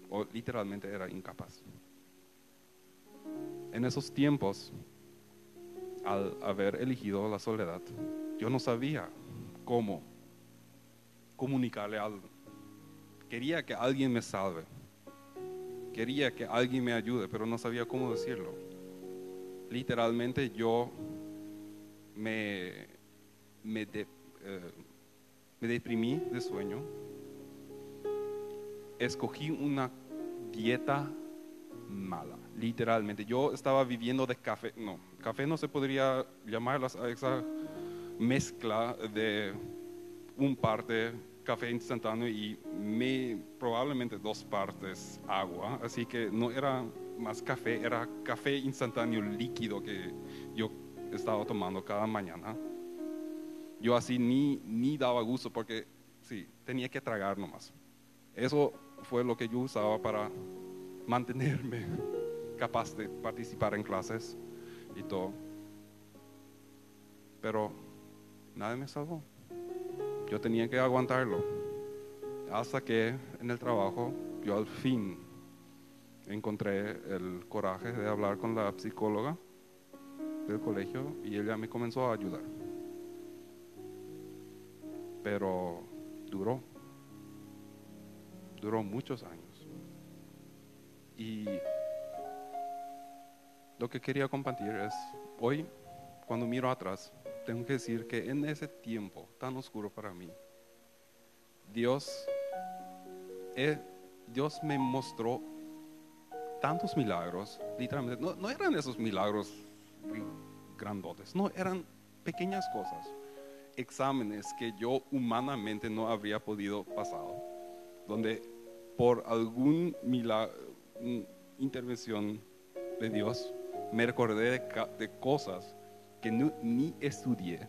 o literalmente era incapaz. En esos tiempos, al haber elegido la soledad, yo no sabía cómo comunicarle algo. Quería que alguien me salve. Quería que alguien me ayude, pero no sabía cómo decirlo. Literalmente yo me, me, eh, me deprimí de sueño. Escogí una dieta mala, literalmente. Yo estaba viviendo de café, no, café no se podría llamar a esa mezcla de un parte café instantáneo y me, probablemente dos partes agua, así que no era más café, era café instantáneo líquido que yo estaba tomando cada mañana. Yo así ni, ni daba gusto porque sí, tenía que tragar nomás. Eso fue lo que yo usaba para mantenerme capaz de participar en clases y todo. Pero nadie me salvó. Yo tenía que aguantarlo. Hasta que en el trabajo yo al fin encontré el coraje de hablar con la psicóloga del colegio y ella me comenzó a ayudar. Pero duró, duró muchos años. Y lo que quería compartir es, hoy, cuando miro atrás, tengo que decir que en ese tiempo tan oscuro para mí, Dios, eh, Dios me mostró tantos milagros, literalmente, no, no eran esos milagros grandotes, no, eran pequeñas cosas, exámenes que yo humanamente no habría podido pasar, donde por algún milagro, intervención de Dios, me recordé de, cosas que ni estudié.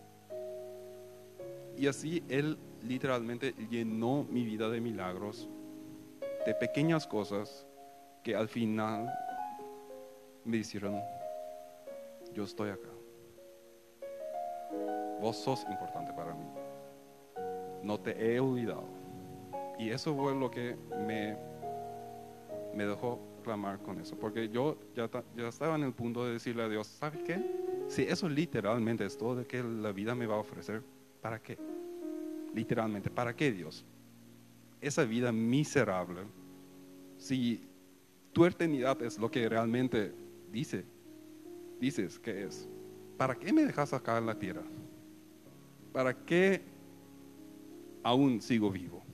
Y así Él literalmente llenó mi vida de milagros, de pequeñas cosas que al final me hicieron, yo estoy acá. Vos sos importante para mí. No te he olvidado. Y eso fue lo que me, me dejó clamar con eso. Porque yo ya, ya estaba en el punto de decirle a Dios, ¿sabes qué? Si eso literalmente es todo de que la vida me va a ofrecer, ¿para qué? Literalmente, ¿para qué Dios? Esa vida miserable, si tu eternidad es lo que realmente dice, dices que es, ¿para qué me dejas acá en la tierra? ¿Para qué aún sigo vivo?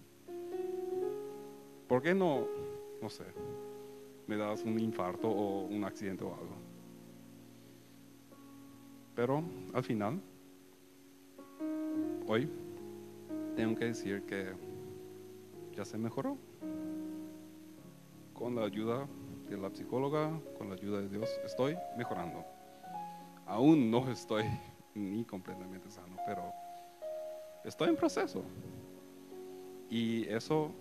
¿Por qué no, no sé, me das un infarto o un accidente o algo? Pero al final, hoy, tengo que decir que ya se mejoró. Con la ayuda de la psicóloga, con la ayuda de Dios, estoy mejorando. Aún no estoy ni completamente sano, pero estoy en proceso. Y eso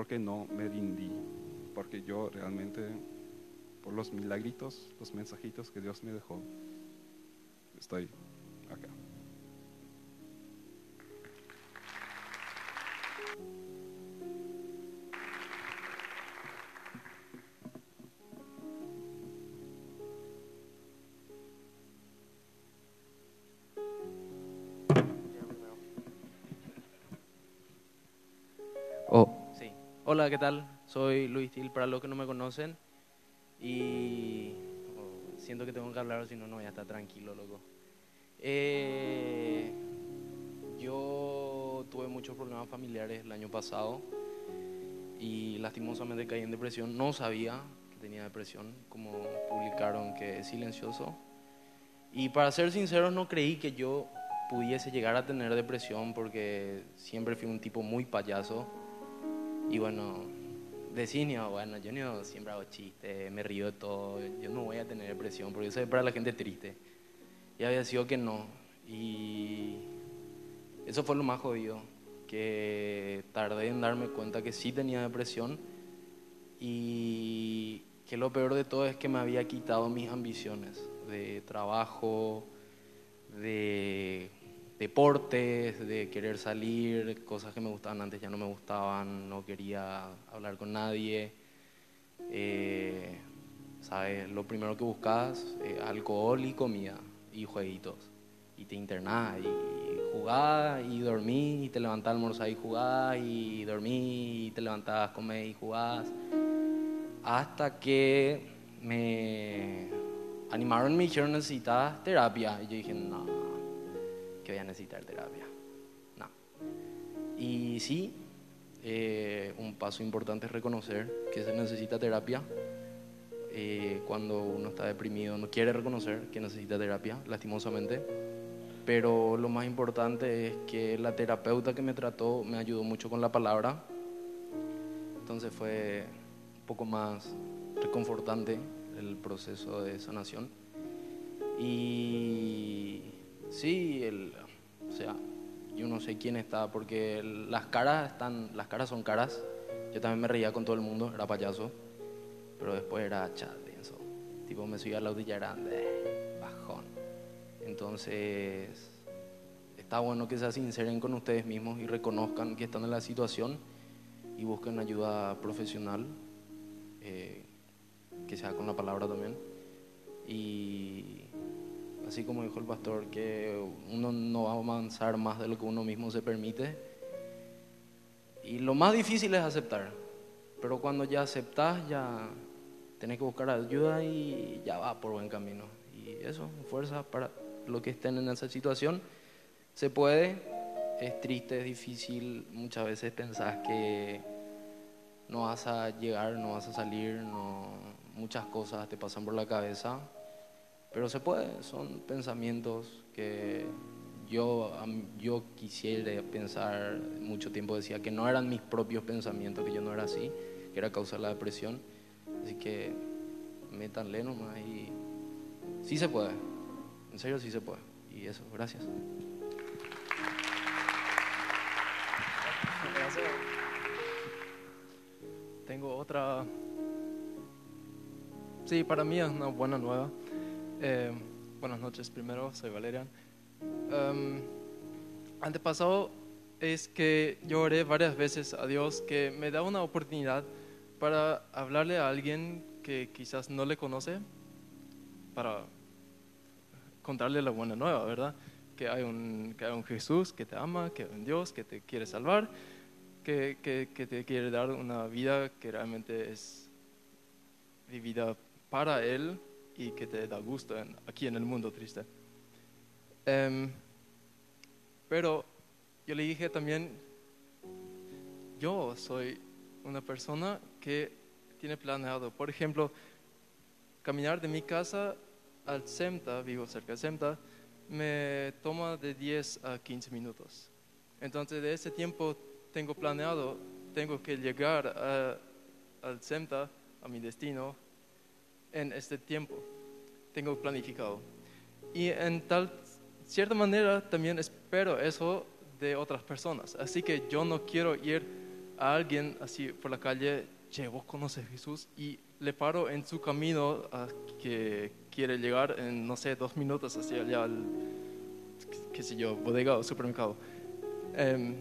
porque no me rindí, porque yo realmente, por los milagritos, los mensajitos que Dios me dejó, estoy Hola, ¿qué tal? Soy Luis Til, para los que no me conocen. Y oh, siento que tengo que hablar, si no, no voy a estar tranquilo, loco. Eh, yo tuve muchos problemas familiares el año pasado y lastimosamente caí en depresión. No sabía que tenía depresión, como publicaron que es silencioso. Y para ser sinceros, no creí que yo pudiese llegar a tener depresión porque siempre fui un tipo muy payaso. Y bueno, de cine, bueno, yo no siempre hago chistes, me río de todo, yo no voy a tener depresión porque eso es para la gente triste. Y había sido que no. Y eso fue lo más jodido, que tardé en darme cuenta que sí tenía depresión y que lo peor de todo es que me había quitado mis ambiciones de trabajo, de deportes, de querer salir, cosas que me gustaban antes ya no me gustaban, no quería hablar con nadie. Eh, ¿Sabes? Lo primero que buscas, eh, alcohol y comida y jueguitos. Y te internás y jugás y dormís y te levantás a almorzar y jugás y dormís y te levantás, comés y jugás. Hasta que me animaron me dijeron necesitas terapia. Y yo dije, no, que voy a necesitar terapia. No. Y sí, eh, un paso importante es reconocer que se necesita terapia. Eh, cuando uno está deprimido no quiere reconocer que necesita terapia, lastimosamente. Pero lo más importante es que la terapeuta que me trató me ayudó mucho con la palabra. Entonces fue un poco más reconfortante el proceso de sanación. Y sí, el, o sea, yo no sé quién está, porque las caras están, las caras son caras. Yo también me reía con todo el mundo, era payaso, pero después era chat, denso. Tipo, me subía al auto y ya era bajón. Entonces, está bueno que se sinceren con ustedes mismos y reconozcan que están en la situación y busquen ayuda profesional, eh, que sea con la palabra también. Y así como dijo el pastor, que uno no va a avanzar más de lo que uno mismo se permite. Y lo más difícil es aceptar, pero cuando ya aceptas, ya tenés que buscar ayuda y ya va por buen camino. Y eso, fuerza para los que estén en esa situación. Se puede, es triste, es difícil, muchas veces pensás que no vas a llegar, no vas a salir, no, muchas cosas te pasan por la cabeza, pero se puede, son pensamientos que yo, yo quisiera pensar, mucho tiempo decía que no eran mis propios pensamientos, que yo no era así, que era causa de la depresión, así que métanle nomás y sí se puede, En serio, sí se puede. Y eso, gracias. Gracias. Tengo otra. Sí, para mí es una buena nueva. Eh, buenas noches primero, soy Valerian. Um, antepasado es que yo oré varias veces a Dios que me da una oportunidad para hablarle a alguien que quizás no le conoce, para contarle la buena nueva, ¿verdad? Que hay un, que hay un Jesús que te ama, que hay un Dios que te quiere salvar, que, que, que te quiere dar una vida que realmente es vivida para Él y que te da gusto en- aquí en el mundo triste. Em, pero yo le dije también, yo soy una persona que tiene planeado, por ejemplo, caminar de mi casa al SEMTA, vivo cerca de SEMTA, me toma de 10 a 15 minutos. Entonces, de ese tiempo tengo planeado, tengo que llegar a- al SEMTA, a mi destino, en este tiempo. Tengo planificado. Y en tal cierta manera también espero eso de otras personas. Así que yo no quiero ir a alguien así por la calle, che, vos conoces a Jesús y le paro en su camino a que quiere llegar en, no sé, dos minutos hacia allá al, qué sé yo, bodega o supermercado. Em,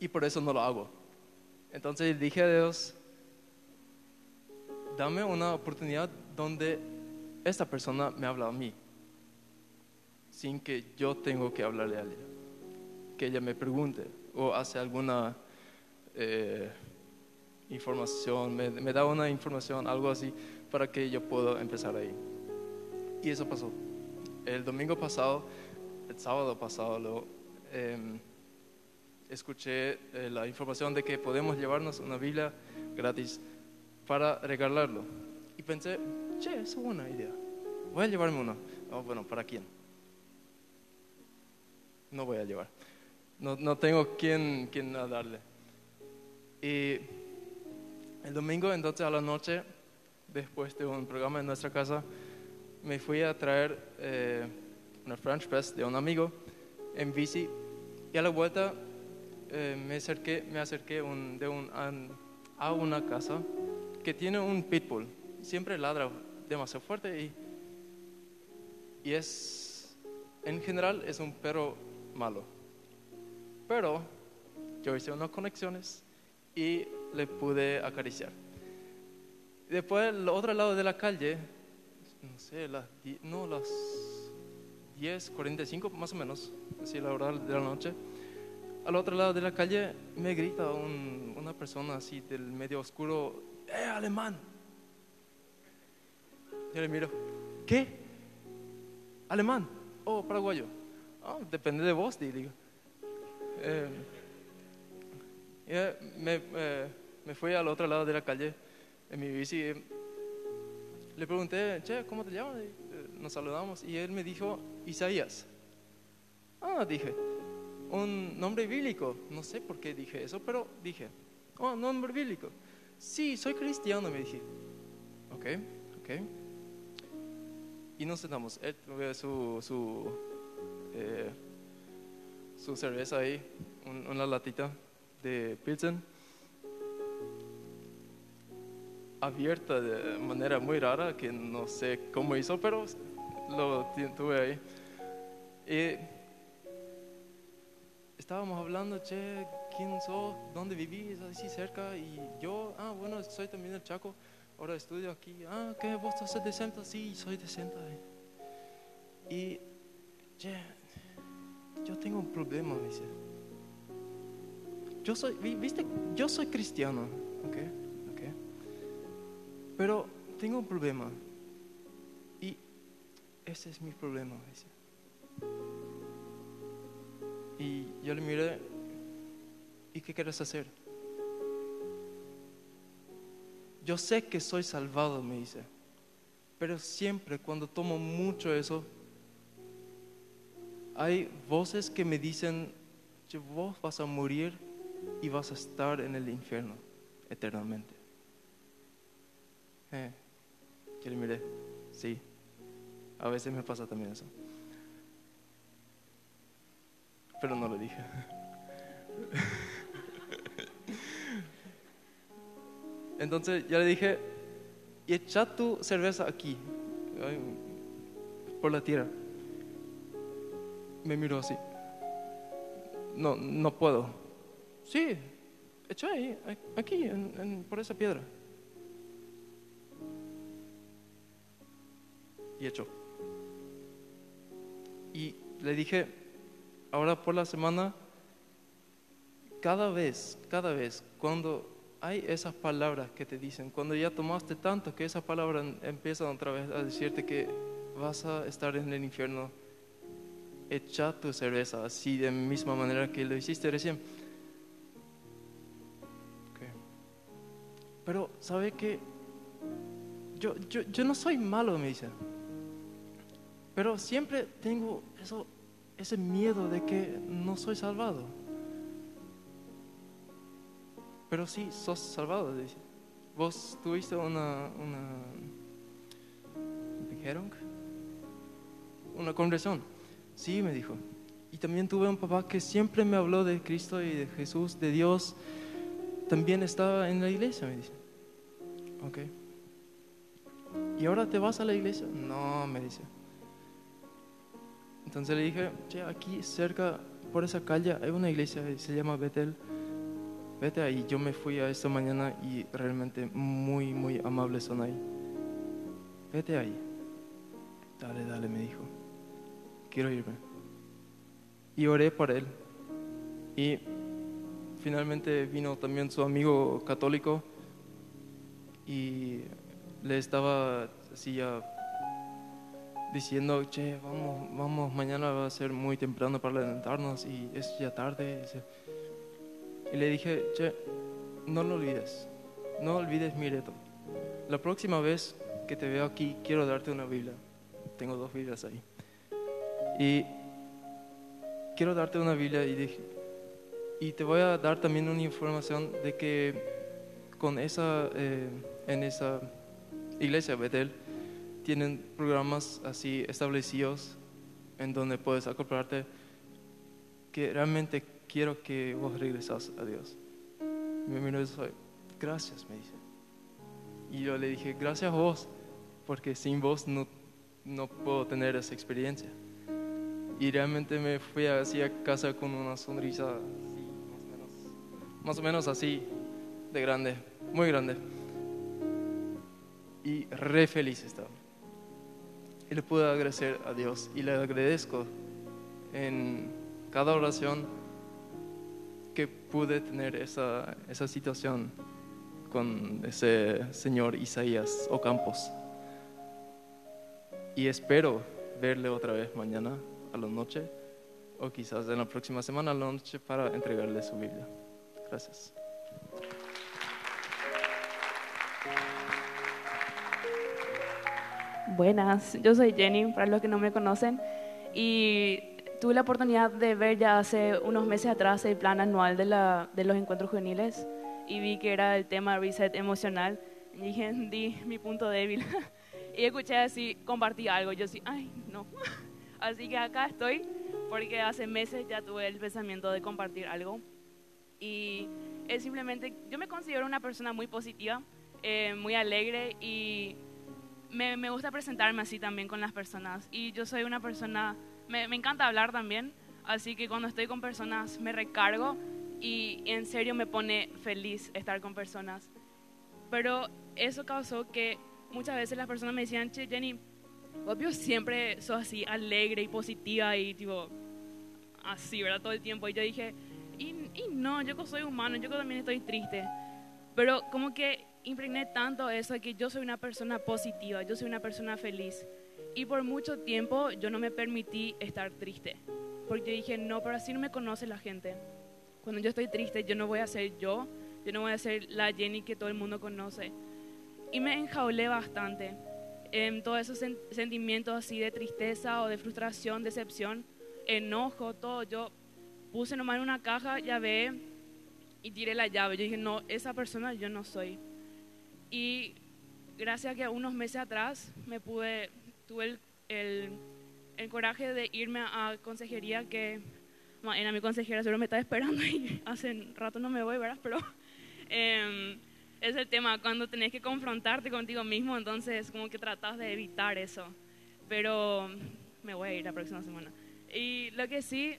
y por eso no lo hago. Entonces dije a Dios, dame una oportunidad donde esta persona me habla a mí, sin que yo tengo que hablarle a ella. Que ella me pregunte o hace alguna eh, información, me, da una información, algo así, para que yo pueda empezar ahí. Y eso pasó. El domingo pasado, el sábado pasado, lo, em, escuché eh, la información de que podemos llevarnos una Biblia gratis para regalarlo. Y pensé, che, es buena idea. Voy a llevarme uno. Oh, bueno, ¿para quién? No voy a llevar. No, no tengo quién, quién a darle. Y el domingo, entonces a la noche, después de un programa en nuestra casa, me fui a traer eh, una French press de un amigo en bici y a la vuelta eh, me acerqué, me acerqué de un- a una casa que tiene un pitbull. Siempre ladra demasiado fuerte y, y es, en general, es un perro malo. Pero yo hice unas conexiones y le pude acariciar. Después, al otro lado de la calle, no sé, las, no, las 10.45 más o menos, así la hora de la noche. Al otro lado de la calle me grita un- una persona así del medio oscuro, ¡eh, alemán! Yo le miro, ¿qué? ¿Alemán? ¿O paraguayo? "Ah, depende de vos, di- digo. Eh, me, eh, me fui al otro lado de la calle en mi bici. Le pregunté, che, ¿cómo te llamas? Y, eh, nos saludamos y él me dijo, Isaías. Ah, dije, un nombre bíblico. No sé por qué dije eso, pero dije, oh, nombre bíblico. Sí, soy cristiano, me dije. Ok, ok. Y nos sentamos. Él tuvo su, su, eh, su cerveza ahí, un- una latita de Pilsen, abierta de manera muy rara, que no sé cómo hizo, pero lo tuve ahí. Y estábamos hablando, che, ¿quién sos? ¿Dónde vivís? Así cerca. Y yo, ah, bueno, soy también del Chaco. Ahora estudio aquí. Ah, ¿qué? ¿Vos sos de Senta? Sí, soy de Senta. Y, che, yo tengo un problema, me dice. Yo soy, vi- viste, yo soy cristiano, ¿ok? ¿ok? Pero tengo un problema. Y ese es mi problema, me dice. Y yo le miré, ¿y qué quieres hacer? Yo sé que soy salvado, me dice, pero siempre cuando tomo mucho eso, hay voces que me dicen, "Che, vos vas a morir y vas a estar en el infierno eternamente. Eh, le miré, sí. A veces me pasa también eso. Pero no lo dije. Entonces ya le dije, y echa tu cerveza aquí, por la tierra. Me miró así. No, no puedo. Sí, echa ahí, aquí, por esa piedra. Y echó. Y le dije, ahora por la semana, cada vez, cada vez, cuando hay esas palabras que te dicen, cuando ya tomaste tanto que esas palabras empiezan otra vez a decirte que vas a estar en el infierno, echa tu cerveza así de misma manera que lo hiciste recién. Pero, ¿sabe qué? Yo, yo, yo no soy malo, me dice. Pero siempre tengo eso, ese miedo de que no soy salvado. Pero sí, sos salvado, dice. Vos tuviste una, una, ¿dijeron? Una conversión. Sí, me dijo. Y también tuve un papá que siempre me habló de Cristo y de Jesús, de Dios. También estaba en la iglesia, me dice. Ok. ¿Y ahora te vas a la iglesia? No, me dice. Entonces le dije, che, aquí cerca, por esa calle, hay una iglesia, se llama Betel. Vete ahí. Yo me fui a esta mañana y realmente muy, muy amables son ahí. Vete ahí. Dale, dale, me dijo. Quiero irme. Y oré por él. Y finalmente vino también su amigo católico y le estaba así ya diciendo, che, vamos, vamos, mañana va a ser muy temprano para levantarnos y es ya tarde. Dice. Y le dije, che, no lo olvides, no olvides mi reto. La próxima vez que te veo aquí, quiero darte una Biblia. Tengo dos Biblias ahí. Y quiero darte una Biblia y dije, y te voy a dar también una información de que con esa, eh, en esa iglesia Betel, tienen programas así establecidos en donde puedes acoplarte que realmente quiero que vos regresas a Dios. Me miró dice, gracias, me dice. Y yo le dije, gracias a vos, porque sin vos no, no puedo tener esa experiencia. Y realmente me fui así a casa con una sonrisa más o menos, así, de grande, muy grande. Y re feliz estaba. Y le pude agradecer a Dios y le agradezco en cada oración pude tener esa, esa situación con ese señor Isaías Ocampos. Y espero verle otra vez mañana a la noche o quizás en la próxima semana a la noche para entregarle su Biblia. Gracias. Buenas, yo soy Jenny, para los que no me conocen, y tuve la oportunidad de ver ya hace unos meses atrás el plan anual de, la, de los encuentros juveniles y vi que era el tema reset emocional. Y dije, di mi punto débil. y escuché así, compartí algo, yo así, ay, no. así que acá estoy, porque hace meses ya tuve el pensamiento de compartir algo. Y es simplemente, yo me considero una persona muy positiva, eh, muy alegre y me, me, gusta presentarme así también con las personas. Y yo soy una persona, me, encanta hablar también, así que cuando estoy con personas me recargo y, en serio me pone feliz estar con personas. Pero eso causó que muchas veces las personas me decían, che, Jenny, obvio siempre sos así alegre y positiva y tipo así, ¿verdad? Todo el tiempo. Y yo dije, y, y no, yo soy humano, yo también estoy triste. Pero como que impregné tanto eso de que yo soy una persona positiva, yo soy una persona feliz. Y por mucho tiempo yo no me permití estar triste. Porque dije, no, pero así no me conoce la gente. Cuando yo estoy triste, yo no voy a ser yo, yo no voy a ser la Jenny que todo el mundo conoce. Y me enjaulé bastante en todos esos sen sentimientos así de tristeza o de frustración, decepción, enojo, todo. Yo puse nomás en una caja, llave y tiré la llave. Yo dije, no, esa persona yo no soy. Y gracias a que unos meses atrás me pude, tuve el el, el coraje de irme a consejería que era mi consejera seguro me está esperando y hace rato no me voy, ¿verdad? Pero em, es el tema, cuando tenés que confrontarte contigo mismo, entonces como que tratas de evitar eso. Pero me voy a ir la próxima semana. Y lo que sí,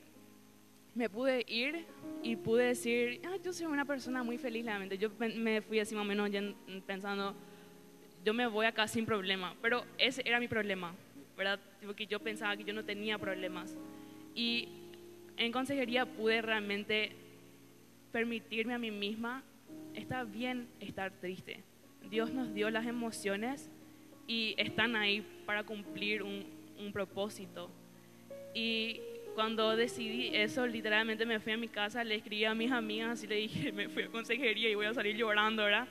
me pude ir y pude decir, ah, yo soy una persona muy feliz, realmente. Yo me fui así más o menos pensando, yo me voy acá sin problema. Pero ese era mi problema, ¿verdad? Porque yo pensaba que yo no tenía problemas. Y en consejería pude realmente permitirme a mí misma, está bien estar triste. Dios nos dio las emociones y están ahí para cumplir un, un propósito. Y cuando decidí eso, literalmente me fui a mi casa, le escribí a mis amigas y le dije, me fui a consejería y voy a salir llorando, ¿verdad?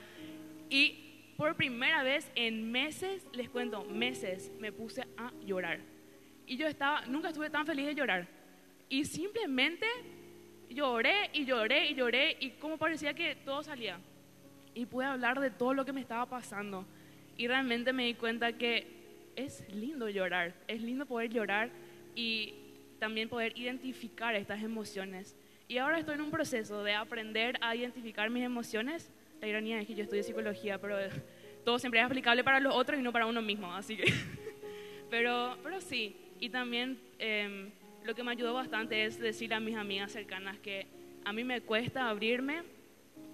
Y por primera vez en meses, les cuento, meses, me puse a llorar. Y yo estaba, nunca estuve tan feliz de llorar. Y simplemente lloré y lloré y lloré y como parecía que todo salía. Y pude hablar de todo lo que me estaba pasando. Y realmente me di cuenta que es lindo llorar, es lindo poder llorar y también poder identificar estas emociones. Y ahora estoy en un proceso de aprender a identificar mis emociones. La ironía es que yo estudio psicología, pero todo siempre es aplicable para los otros y no para uno mismo, así que... pero, pero sí, y también em, lo que me ayudó bastante es decirle a mis amigas cercanas que a mí me cuesta abrirme,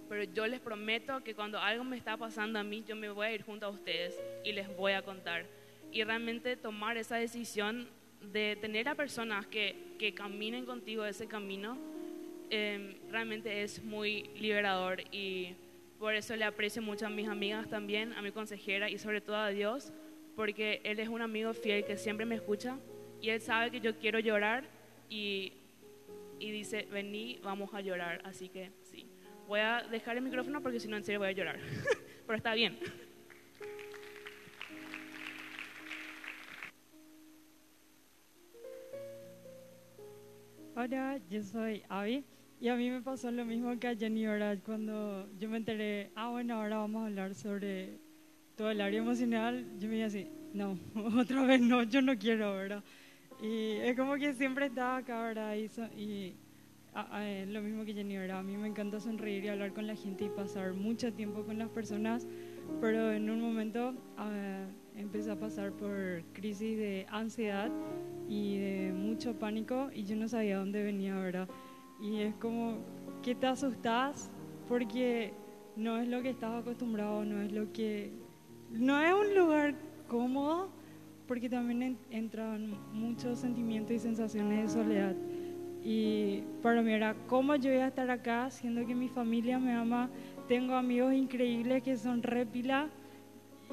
pero yo les prometo que cuando algo me está pasando a mí, yo me voy a ir junto a ustedes y les voy a contar. Y realmente tomar esa decisión de tener a personas que, que caminen contigo ese camino, em, realmente es muy liberador y por eso le aprecio mucho a mis amigas también, a mi consejera y sobre todo a Dios, porque Él es un amigo fiel que siempre me escucha y Él sabe que yo quiero llorar y, y dice, vení, vamos a llorar. Así que sí, voy a dejar el micrófono porque si no en serio voy a llorar, pero está bien. Hola, yo soy Avi y a mí me pasó lo mismo que a Jenny ahora cuando yo me enteré, ah bueno, ahora vamos a hablar sobre todo el área emocional, yo me dije así, no, otra vez no, yo no quiero, ¿verdad? Y es como que siempre estaba acá, ¿verdad? Y, y lo mismo que Jenny, ¿verdad? A mí me encanta sonreír y hablar con la gente y pasar mucho tiempo con las personas, pero en un momento uh, empecé a pasar por crisis de ansiedad y de mucho pánico y yo no sabía dónde venía, ¿verdad? Y es como que te asustas porque no es lo que estás acostumbrado, no es lo que... No es un lugar cómodo porque también entran muchos sentimientos y sensaciones de soledad. Y para mí era, ¿cómo yo voy a estar acá siendo que mi familia me ama? Tengo amigos increíbles que son re pila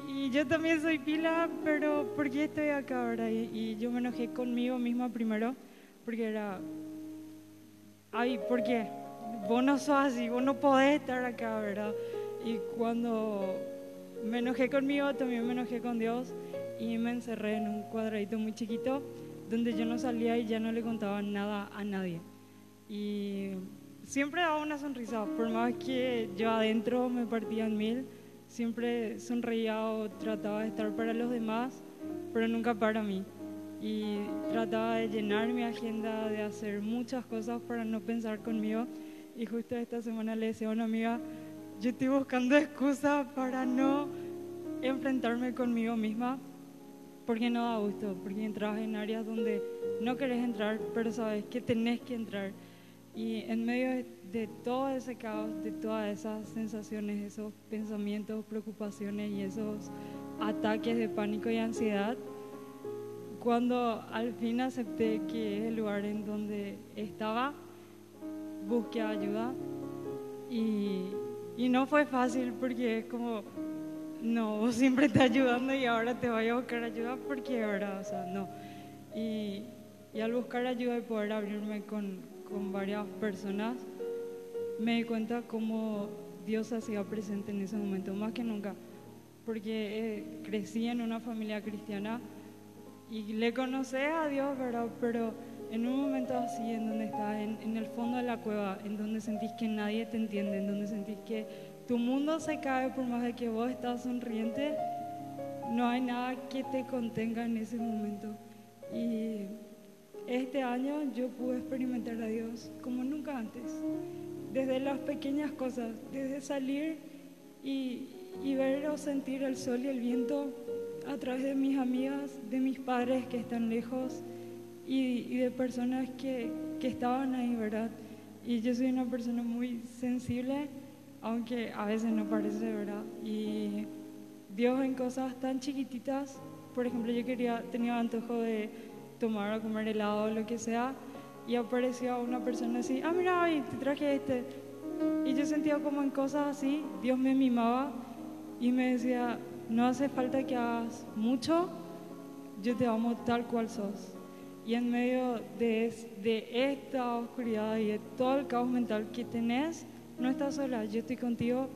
y yo también soy pila, pero ¿por qué estoy acá ahora? Y, yo me enojé conmigo misma primero, porque era, ay, ¿por qué? Vos no sos así, vos no podés estar acá, ¿verdad? Y cuando me enojé conmigo, también me enojé con Dios y me encerré en un cuadradito muy chiquito donde yo no salía y ya no le contaba nada a nadie. Y siempre daba una sonrisa, por más que yo adentro me partía en mil siempre sonreía o trataba de estar para los demás, pero nunca para mí. Y trataba de llenar mi agenda, de hacer muchas cosas para no pensar conmigo. Y justo esta semana le decía a una amiga, yo estoy buscando excusas para no enfrentarme conmigo misma, porque no da gusto, porque entras en áreas donde no querés entrar, pero sabes que tenés que entrar. Y en medio de todo ese caos, de todas esas sensaciones, esos pensamientos, preocupaciones y esos ataques de pánico y ansiedad, cuando al fin acepté que es el lugar en donde estaba, busqué ayuda y, y no fue fácil porque es como, no, vos siempre estás ayudando y ahora te voy a buscar ayuda porque ahora, o sea, no. Y, y al buscar ayuda y poder abrirme con, con varias personas, me di cuenta cómo Dios hacía presente en ese momento, más que nunca, porque eh, crecí en una familia cristiana y le conocí a Dios, ¿verdad? Pero en un momento así, en donde estás en, en, el fondo de la cueva, en donde sentís que nadie te entiende, en donde sentís que tu mundo se cae por más de que vos estás sonriente, no hay nada que te contenga en ese momento. Y este año yo pude experimentar a Dios como nunca antes, desde las pequeñas cosas, desde salir y, y ver o sentir el sol y el viento a través de mis amigas, de mis padres que están lejos y, y de personas que, que estaban ahí, ¿verdad? Y yo soy una persona muy sensible, aunque a veces no parece, ¿verdad? Y Dios en cosas tan chiquititas, por ejemplo, yo quería, tenía antojo de tomar o comer helado o lo que sea, y apareció una persona así, ah, mira, hoy te traje este. Y yo sentía como en cosas así, Dios me mimaba y me decía, no hace falta que hagas mucho, yo te amo tal cual sos. Y en medio de, es- de esta oscuridad y de todo el caos mental que tenés, no estás sola, yo estoy contigo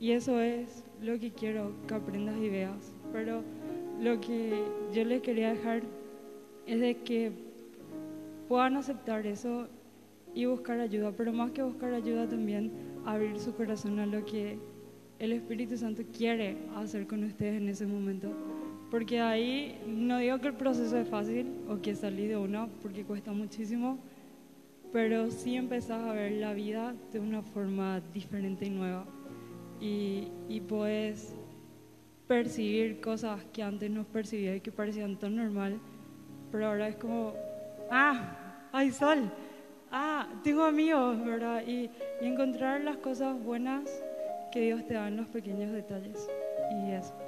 y eso es lo que quiero que aprendas y veas. Pero lo que yo les quería dejar es de que puedan aceptar eso y buscar ayuda, pero más que buscar ayuda también abrir su corazón a lo que el Espíritu Santo quiere hacer con ustedes en ese momento. Porque ahí no digo que el proceso es fácil o que salí de una, porque cuesta muchísimo, pero sí empezás a ver la vida de una forma diferente y nueva. Y, y puedes percibir cosas que antes no percibías y que parecían tan normal, pero ahora es como, ah, hay sol, ah, tengo amigos, ¿verdad? Y, y encontrar las cosas buenas que Dios te da en los pequeños detalles. Y eso.